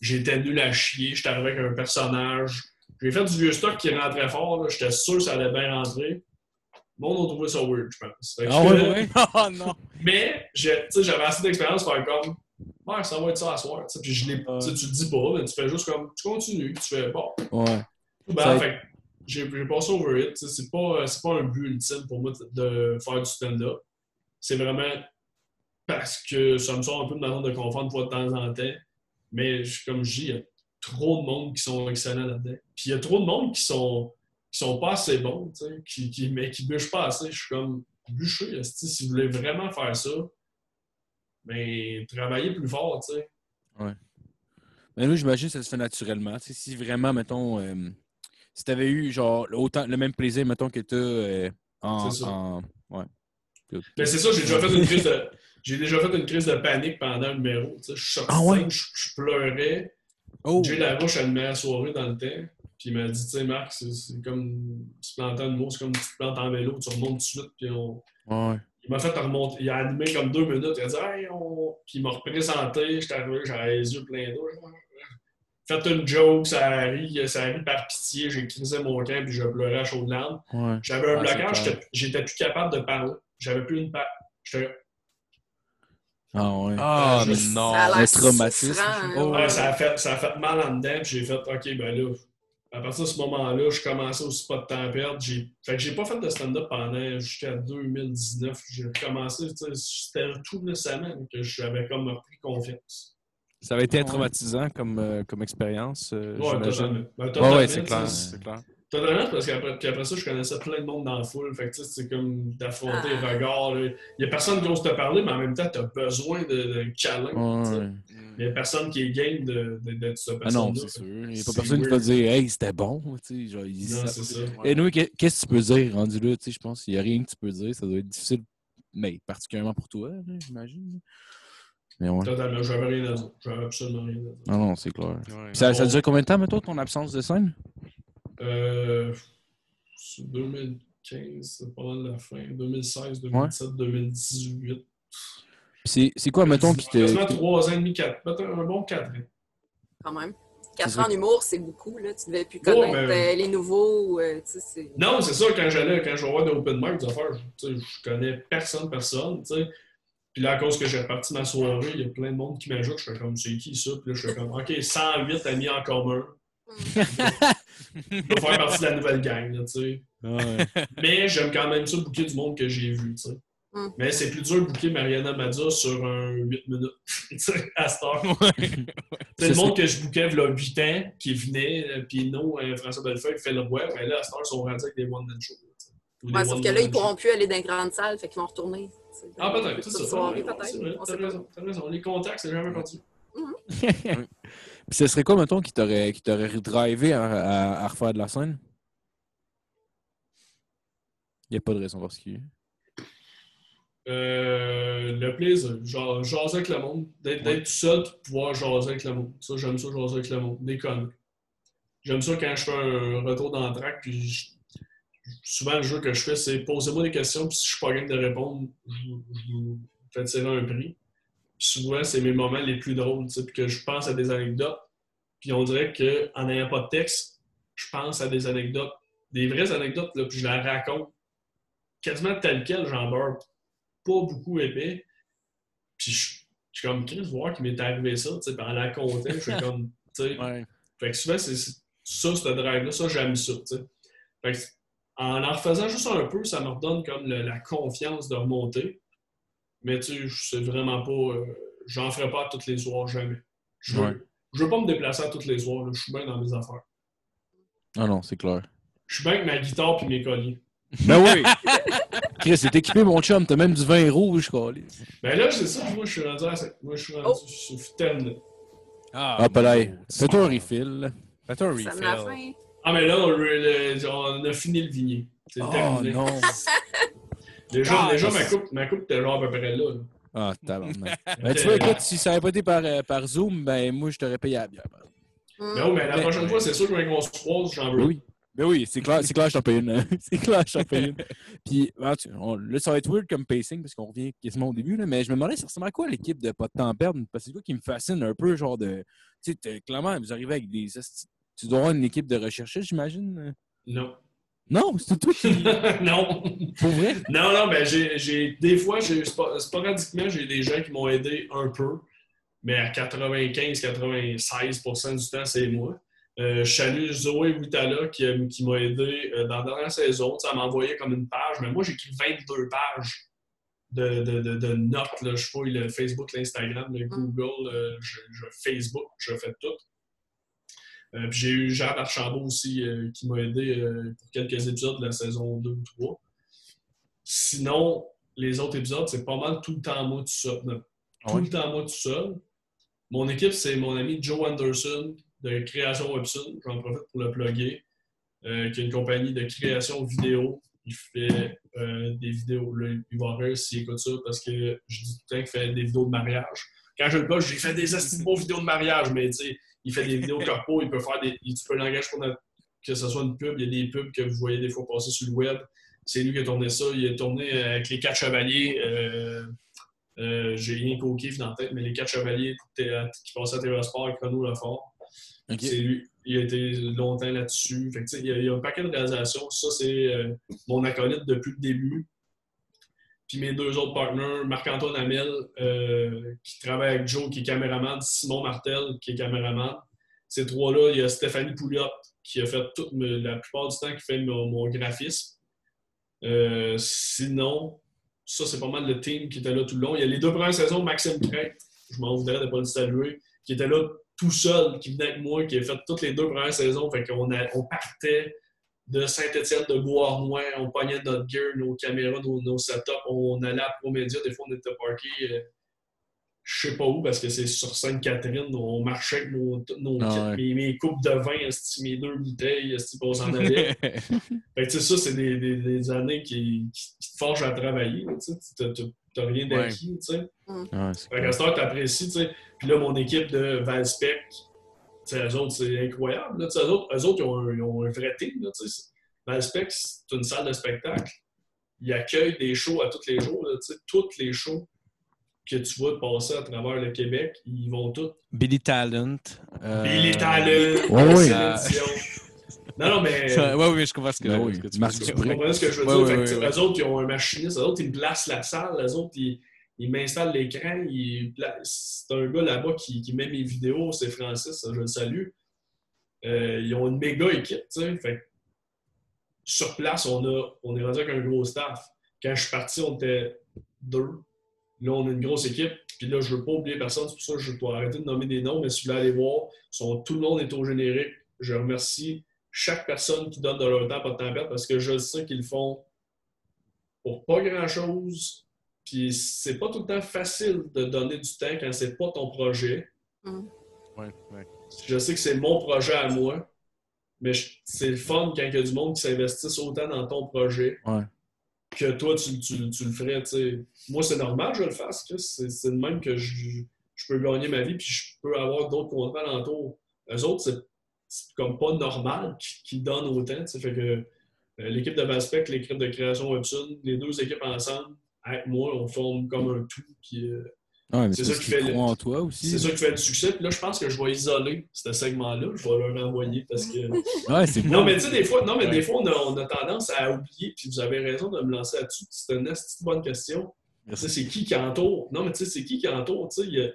J'étais nul à chier, j'étais arrivé avec un personnage. J'ai fait du vieux stock qui rentrait fort, j'étais sûr que ça allait bien rentrer. Le monde a trouvé ça weird, je pense. Que Ah ouais, ouais. Oh non! Mais j'ai- tu sais, j'avais assez d'expérience pour faire comme Ouais, ça va être ça à soir. tu sais. Puis je l'ai- tu le dis pas, mais tu fais juste comme tu continues, tu fais bon. Ouais. Ben, fait j'ai j'ai passé over it. C'est pas, c'est pas un but ultime pour moi de, faire du stand-up. C'est vraiment parce que ça me sort un peu de ma zone de confort une fois de temps en temps. Mais je- comme je dis, il y a trop de monde qui sont excellents là-dedans. Puis il y a trop de monde qui sont, qui sont pas assez bons, tu sais, qui, qui, mais qui bûchent pas assez. Je suis comme bûcher, si vous voulez vraiment faire ça, mais travaillez plus fort, tu sais. Mais là, j'imagine que ça se fait naturellement. Tu sais, si vraiment, mettons, euh, si tu avais eu genre autant le même plaisir, mettons, que tu as en, C'est ça. en- Ouais. Mais c'est ça, j'ai déjà fait une crise de. J'ai déjà fait une crise de panique pendant le numéro. tu. Je sorti, Ah ouais? je, je pleurais. Oh! Jay Larouche animait la soirée dans le temps. Puis il m'a dit, tu sais, Marc, c'est comme se planter une mousse, c'est comme tu te plantes en vélo, tu remontes tout de suite. Puis on... Ouais. Il m'a fait remonter. Il a animé comme deux minutes. Il a dit, hey, on. Puis il m'a représenté. J'étais arrivé, j'avais les yeux pleins d'eau. Fait une joke, ça a ri, ça par pitié. J'ai crisé mon camp, puis je pleurais à chaudes larmes. Ouais. J'avais un Ah, blocage, j'étais- plus capable de parler. J'avais plus une. J'étais Ah ouais. Ah je- non! Ça a l'air le traumatisme. souffrant, hein. Oh, Ouais, ça, a fait, ça a fait mal en dedans, puis j'ai fait, OK, ben là, à partir de ce moment-là, je commençais aussi pas de temps à perdre. J'ai- Fait que j'ai pas fait de stand-up pendant jusqu'à 2019. J'ai recommencé, tu sais, c'était tout récemment que j'avais comme repris confiance. Ça avait été Ouais. traumatisant comme, euh, comme expérience, euh, Ouais, j'imagine. totalement. Ben, Ouais, c'est clair. Totalement, parce qu'après après ça, je connaissais plein de monde dans la foule. Fait que, tu sais, c'est comme d'affronter les Ah. regards. là. Il y a personne qui ose te parler, mais en même temps, tu as besoin de, de câlin. Ouais. Il y a personne qui est game de, de, d'être cette Ah non, c'est sûr. Il n'y a pas personne qui va dire Hey, c'était bon. Genre, il- Non, c'est ça. Et nous, qu'est- qu'est-ce que tu peux dire rendu là? Tu sais, je pense qu'il n'y a rien que tu peux dire. Ça doit être difficile, mais particulièrement pour toi, j'imagine. Mais ouais. Totalement, j'avais rien à dire. J'avais absolument rien à dire. Non, non, c'est clair. Ouais. Ça, ça dure combien de temps, mettons, ton absence de scène? Euh, c'est 2015, c'est pas mal la fin. 2016, 2017, 2018. Puis c'est- c'est quoi, mettons, qui te. Quasiment 3 ans et demi, 4. Peut-être un bon 4 ans. Quand même. Quatre C'est ans en humour, c'est beaucoup. Là. Tu devais plus connaître mais- euh, les nouveaux. euh, Non, c'est ça, quand j'allais, quand je vais voir des open mic, des affaires, je, tu sais, je connais personne, personne, tu sais. Puis là, à cause que j'ai reparti ma soirée, il y a plein de monde qui m'ajoute. Je fais comme, c'est qui ça? Puis là, je fais comme, OK, 108 amis en commun. Je vais faire partie de la nouvelle gang, là, tu sais. Ouais. Mais j'aime quand même ça bouquer du monde que j'ai vu, tu sais. Mm. Mais c'est plus dur de bouquer Mariana Madza sur un 8 minutes, tu sais, à cette heure. C'est le monde que je bouquais il y a 8 ans, qui venait, euh, puis non, euh, François Bellefeuille fait le roi, mais là, à cette heure, ils sont rendus avec des one-man shows. Ouais, sauf que là, ils pourront shows. plus aller dans les grandes salles, fait qu'ils vont retourner. Ah, peut-être, c'est ça. vrai, peut-être. On T'as raison, t'as raison. Les contacts, c'est jamais perdu. Puis ce serait quoi, mettons, qui t'aurait qui t'aurait drivé à, à- à refaire de la scène? Il n'y a pas de raison particulière. Euh, le plaisir, genre, jaser avec le monde, d'être d'être tout seul, pouvoir jaser avec le monde. Ça, j'aime ça, jaser avec le monde, des conneries. J'aime ça quand je fais un retour dans le track, puis je- souvent le jeu que je fais, c'est posez-moi des questions, puis si je suis pas game de répondre, je, je vous fais tirer un prix. Souvent, c'est mes moments les plus drôles, puis que je pense à des anecdotes, puis on dirait qu'en n'ayant pas de texte, je pense à des anecdotes, des vraies anecdotes, là, puis je la raconte quasiment tel quel, j'en beurre pas beaucoup épais. Puis je, je suis comme, Chris, voir qu'il m'est arrivé ça, tu sais, en la comptant, je suis comme, tu sais. Ouais. Fait que souvent, c'est c'est ça, ce drive-là, ça, j'aime ça, tu sais. Fait que en en refaisant juste un peu, ça me redonne comme le- la confiance de remonter. Mais tu sais, c'est vraiment pas. euh, J'en ferai pas tous les soirs, jamais. Je veux, Ouais. je veux pas me déplacer à tous les soirs. Je suis bien dans mes affaires. Ah non, c'est clair. Je suis bien avec ma guitare puis mes colliers. Ben oui! Chris, c'est équipé, mon chum. T'as même du vin rouge, câlisse. Ben là, c'est ça, moi je suis rendu à Moi je suis rendu Oh. sur là. Ah, Ah, pas là. Fais-toi un refill. Fais-toi un Ça me la refill. Ah, mais là, on, le- on a fini le vigné. C'est Oh terminé. non! Déjà, Ah, déjà ma, coupe, ma coupe était genre à peu près là. là. Ah, tabarnak. Ben, tu vois, écoute, si ça avait pas été par, euh, par Zoom, ben moi, je t'aurais payé à la bière. Mm. Mais oh, mais la Mais- prochaine fois, c'est sûr que quand on se croise, j'en veux. Ben oui. Ben oui, c'est clair, c'est clair, je t'en paye une. c'est clair, je t'en paye une. Puis, ben, tu- on- là, ça va être weird comme pacing parce qu'on revient quasiment au début, là, mais je me demandais, ça ressemble à quoi l'équipe de Pas de temps à perdre? Parce que c'est quoi qui me fascine un peu, genre de. Tu sais, clairement, vous arrivez avec des. Tu dois avoir une équipe de recherchistes, j'imagine? Non. Non, c'est toi qui. non. Pour vrai? Non, non, ben j'ai, j'ai- des fois, sporadiquement, j'ai des gens qui m'ont aidé un peu, mais à 95-96% du temps, c'est moi. Euh, je salue Zoé Witala qui, euh, qui m'a aidé euh, dans la dernière saison. Elle m'a envoyé comme une page, mais moi, j'ai écrit 22 pages de, de, de, de notes. Là. Je fouille le Facebook, l'Instagram, le Google, euh, je, je- Facebook, je fais tout. Euh, j'ai eu Jean Archambault aussi euh, qui m'a aidé euh, pour quelques épisodes de la saison 2 ou 3. Sinon, les autres épisodes, c'est pas mal tout le temps moi tout seul. Non, Ah Tout le temps moi tout seul. Mon équipe, c'est mon ami Joe Anderson de Création Webson. J'en profite pour le plugger. qui est une compagnie de création vidéo. Il fait des vidéos. Là, il va rire s'il écoute ça parce que je dis tout le temps qu'il fait des vidéos de mariage. Quand je le poste, j'ai fait des beaux vidéos de mariage, mais tu sais, il fait des vidéos corpo, il peut faire des. Tu peux l'engager pour notre- que ce soit une pub. Il y a des pubs que vous voyez des fois passer sur le web. C'est lui qui a tourné ça. Il a tourné euh, avec les quatre chevaliers. euh, euh, j'ai rien qu'au kiff dans la tête, mais les quatre chevaliers qui passaient à TVA Sport avec Renaud Lefort. C'est lui. Il a été longtemps là-dessus. Il, y a, il y a un paquet de réalisations. Ça, c'est euh, mon acolyte depuis le début. Puis mes deux autres partenaires, Marc-Antoine Hamel, euh, qui travaille avec Joe, qui est caméraman, Simon Martel, qui est caméraman. Ces trois-là, il y a Stéphanie Pouliot, qui a fait tout, me- la plupart du temps, qui fait mon, graphisme. Euh, sinon, ça, c'est pas mal le team qui était là tout le long. Il y a les deux premières saisons, Maxime Crête, je m'en voudrais de ne pas le saluer, qui était là tout seul, qui venait avec moi, qui a fait toutes les deux premières saisons. Fait qu'on on partait de Saint-Étienne de Beauharnois, on pognait notre gear, nos caméras, nos, nos setups, on allait à Promédia, des fois on était parqués, euh, je sais pas où, parce que c'est sur Sainte-Catherine, on marchait avec nos, nos Ah kits, mes, mes coupes de vin, mes deux bouteilles, on s'en allait. Fait que, tu sais, ça, c'est des, des- des années qui, qui- qui te forgent à travailler. tu sais. T'as- rien d'acquis. tu sais. Ouais, c'est Fait qu'à cette heure, t'apprécies. tu sais. Puis là, mon équipe de Valspec, eux autres, c'est incroyable. Là, eux, autres, eux autres, ils ont un, ils ont un vrai team. Là. Valspec, c'est une salle de spectacle. Ils accueillent des shows à tous les jours. Là. Toutes les shows que tu vois passer à travers le Québec, ils vont tous. Billy Talent. euh, Billy Talent, ouais, ouais. Céline Dion. Non, non, mais. Ouais, oui, je comprends ce que, Ben oui, ce que tu comprenez ce que je veux Ouais, dire? ouais, ouais, ouais. Eux autres, ils ont un machiniste, eux autres, ils placent la salle, eux autres, ils, ils m'installent l'écran. C'est un gars là-bas qui, met mes vidéos, c'est Francis, je le salue. Euh, ils ont une méga équipe, sur place, on, a, on est rendu avec un gros staff. Quand je suis parti, on était deux. Là, on a une grosse équipe. Puis là, je ne veux pas oublier personne, c'est pour ça que je dois arrêter de nommer des noms, mais si vous voulez aller voir, tout le monde est au générique. Je remercie chaque personne qui donne de leur temps, pas de temps parce que je sais qu'ils font pour pas grand-chose. Puis c'est pas tout le temps facile de donner du temps quand c'est pas ton projet. Ouais, ouais. Je sais que c'est mon projet à moi, mais c'est le fun quand il y a du monde qui s'investisse autant dans ton projet Ouais. que toi, tu, tu- tu le ferais. tu sais. Moi, c'est normal que je le fasse. C'est de même que je, je peux gagner ma vie puis je peux avoir d'autres contrats alentour. Eux autres, c'est- comme pas normal qu'ils donnent autant. tu sais. Fait que euh, l'équipe de Valspec, l'équipe de création Webson, les deux équipes ensemble, avec moi, on forme comme un tout. Puis, euh, mais C'est ça qui fait le- en toi aussi. c'est ça qui fait le succès. Puis là, je pense que je vais isoler ce segment-là. Je vais leur envoyer parce que. Ouais, c'est Non, mais tu sais, des fois, non, mais des fois on, a, on a tendance à oublier, puis vous avez raison de me lancer là-dessus. C'est une bonne question. C'est qui qui entoure? Non, mais tu sais, c'est qui qui entoure? Tu sais, il y a,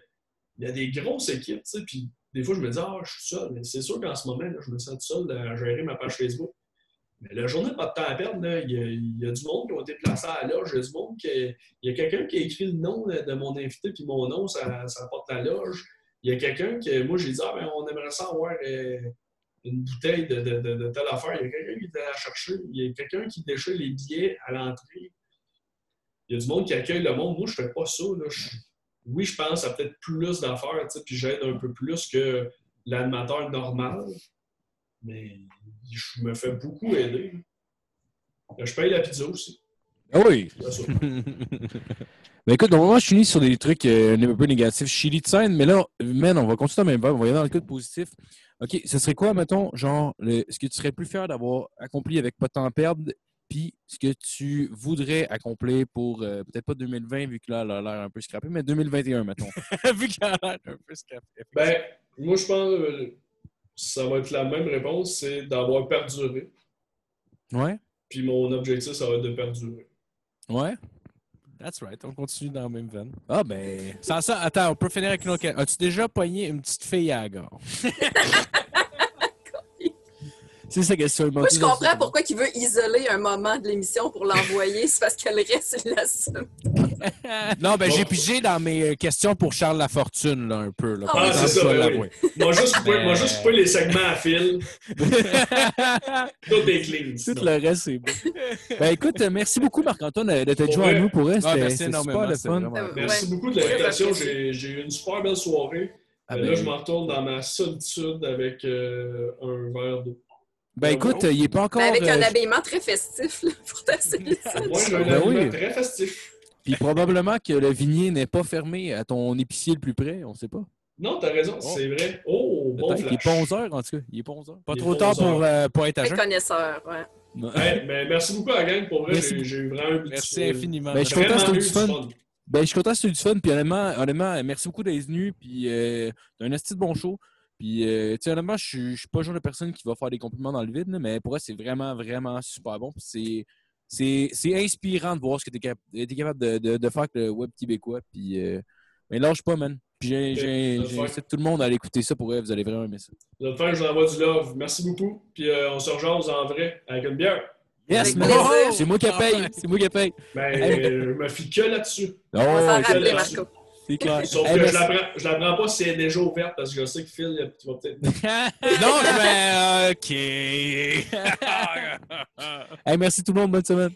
il y a des grosses équipes, tu sais, puis des fois, je me dis, ah, je suis seul. Mais c'est sûr qu'en ce moment, là, je me sens tout seul à gérer ma page Facebook. Mais la journée, pas de temps à perdre. Il, y a, du monde qui ont été placés à la loge. Il y a du monde qui. Il y a quelqu'un qui a écrit le nom de mon invité, puis mon nom, ça, ça porte la loge. Il y a quelqu'un qui. Moi, j'ai dit, ah, ben, on aimerait ça avoir euh, une bouteille de, de, telle affaire. Il y a quelqu'un qui était à chercher. Il y a quelqu'un qui déchire les billets à l'entrée. Il y a du monde qui accueille le monde. Moi, je fais pas ça. Je- oui, je pense à peut-être plus d'affaires, puis j'aide un peu plus que l'animateur normal. Mais je me fais beaucoup aider. là. Je paye la pizza aussi. Ah oui. Ben écoute, normalement, je finis sur des trucs euh, un peu négatifs. Chili de scène, mais là, man, on va continuer dans le même vibe. On va y aller dans le cas de positif. OK, ce serait quoi, mettons, genre, le- ce que tu serais plus fier d'avoir accompli avec pas de temps à perdre, puis ce que tu voudrais accomplir pour, euh, peut-être pas 2020, vu que là, elle a l'air un peu scrappé, mais 2021, mettons. Vu qu'elle a l'air un peu scrappée. Ben, moi, je pense que ça va être la même réponse, c'est d'avoir perduré. Ouais? Puis mon objectif, ça va être de perdurer. Ouais? That's right, on continue dans la même veine. Ah, ben. Sans ça, attends, on peut finir avec une autre question. As-tu déjà pogné une petite fille à la gorge? C'est question. Moi, je comprends pourquoi il veut isoler un moment de l'émission pour l'envoyer. C'est parce que le reste, il l'assume. Non, ben Bon. j'ai pigé dans mes euh, questions pour Charles Lafortune, là, un peu. Là, Ah, c'est je ça, ben. Moi, juste couper, Mais- moi, juste couper les segments à fil. Tout est clean. Tout sinon. le reste, c'est bon. ben écoute, euh, merci beaucoup, Marc-Antoine, Pour joint à nous pour elle. Ah, C'était merci énormément. super le fun. Euh. Merci Ouais. beaucoup de l'invitation. J'ai eu une super belle soirée. Ah, ben, Là, je me retourne dans ma solitude avec euh, un verre d'eau. Ben écoute, euh, il n'est pas encore. Mais avec un euh, habillement très festif là, pour ta. Moi, j'ai un Ben oui. très festif. Puis probablement que le vignier n'est pas fermé à ton épicier le plus près, on sait pas. Non, t'as raison, c'est vrai. Oh, bon qu'il est pas 11 heures, en tout cas. Il est pas 11 heures. Pas Il trop tard pour, euh, pour être à jeun. connaisseur, ouais. Hey, mais merci beaucoup à la gang. Pour vrai, Merci. j'ai eu vraiment eu Merci euh, infiniment. Ben, je suis content, c'était du fun. fun. Ben, je suis content que c'était du fun. Puis honnêtement, honnêtement merci beaucoup d'être venu. Puis euh, t'as un esti de bon show. Puis, euh, tu sais, honnêtement, je suis pas le genre de personne qui va faire des compliments dans le vide, là, mais pour moi, c'est vraiment, vraiment super bon. Puis c'est- c'est c'est inspirant de voir ce que tu es, capable de, de- de faire avec le web québécois. Puis, euh, mais lâche pas, man. Puis j'incite tout le monde à aller écouter ça pour eux. Vous allez vraiment aimer ça. Toute façon, je vous envoie du love. Merci beaucoup. Puis euh, on se rejoint en vrai avec une bière. Yes. C'est moi qui paye. C'est moi qui paye. Ben, je me fie que là-dessus. Oh, On va s'en c'est- clair. Sauf Hey, que je la, prends, je la prends pas si elle est déjà ouverte parce que je sais que Phil, il- tu vas peut-être. non, mais OK. Hey, merci tout le monde. Bonne semaine.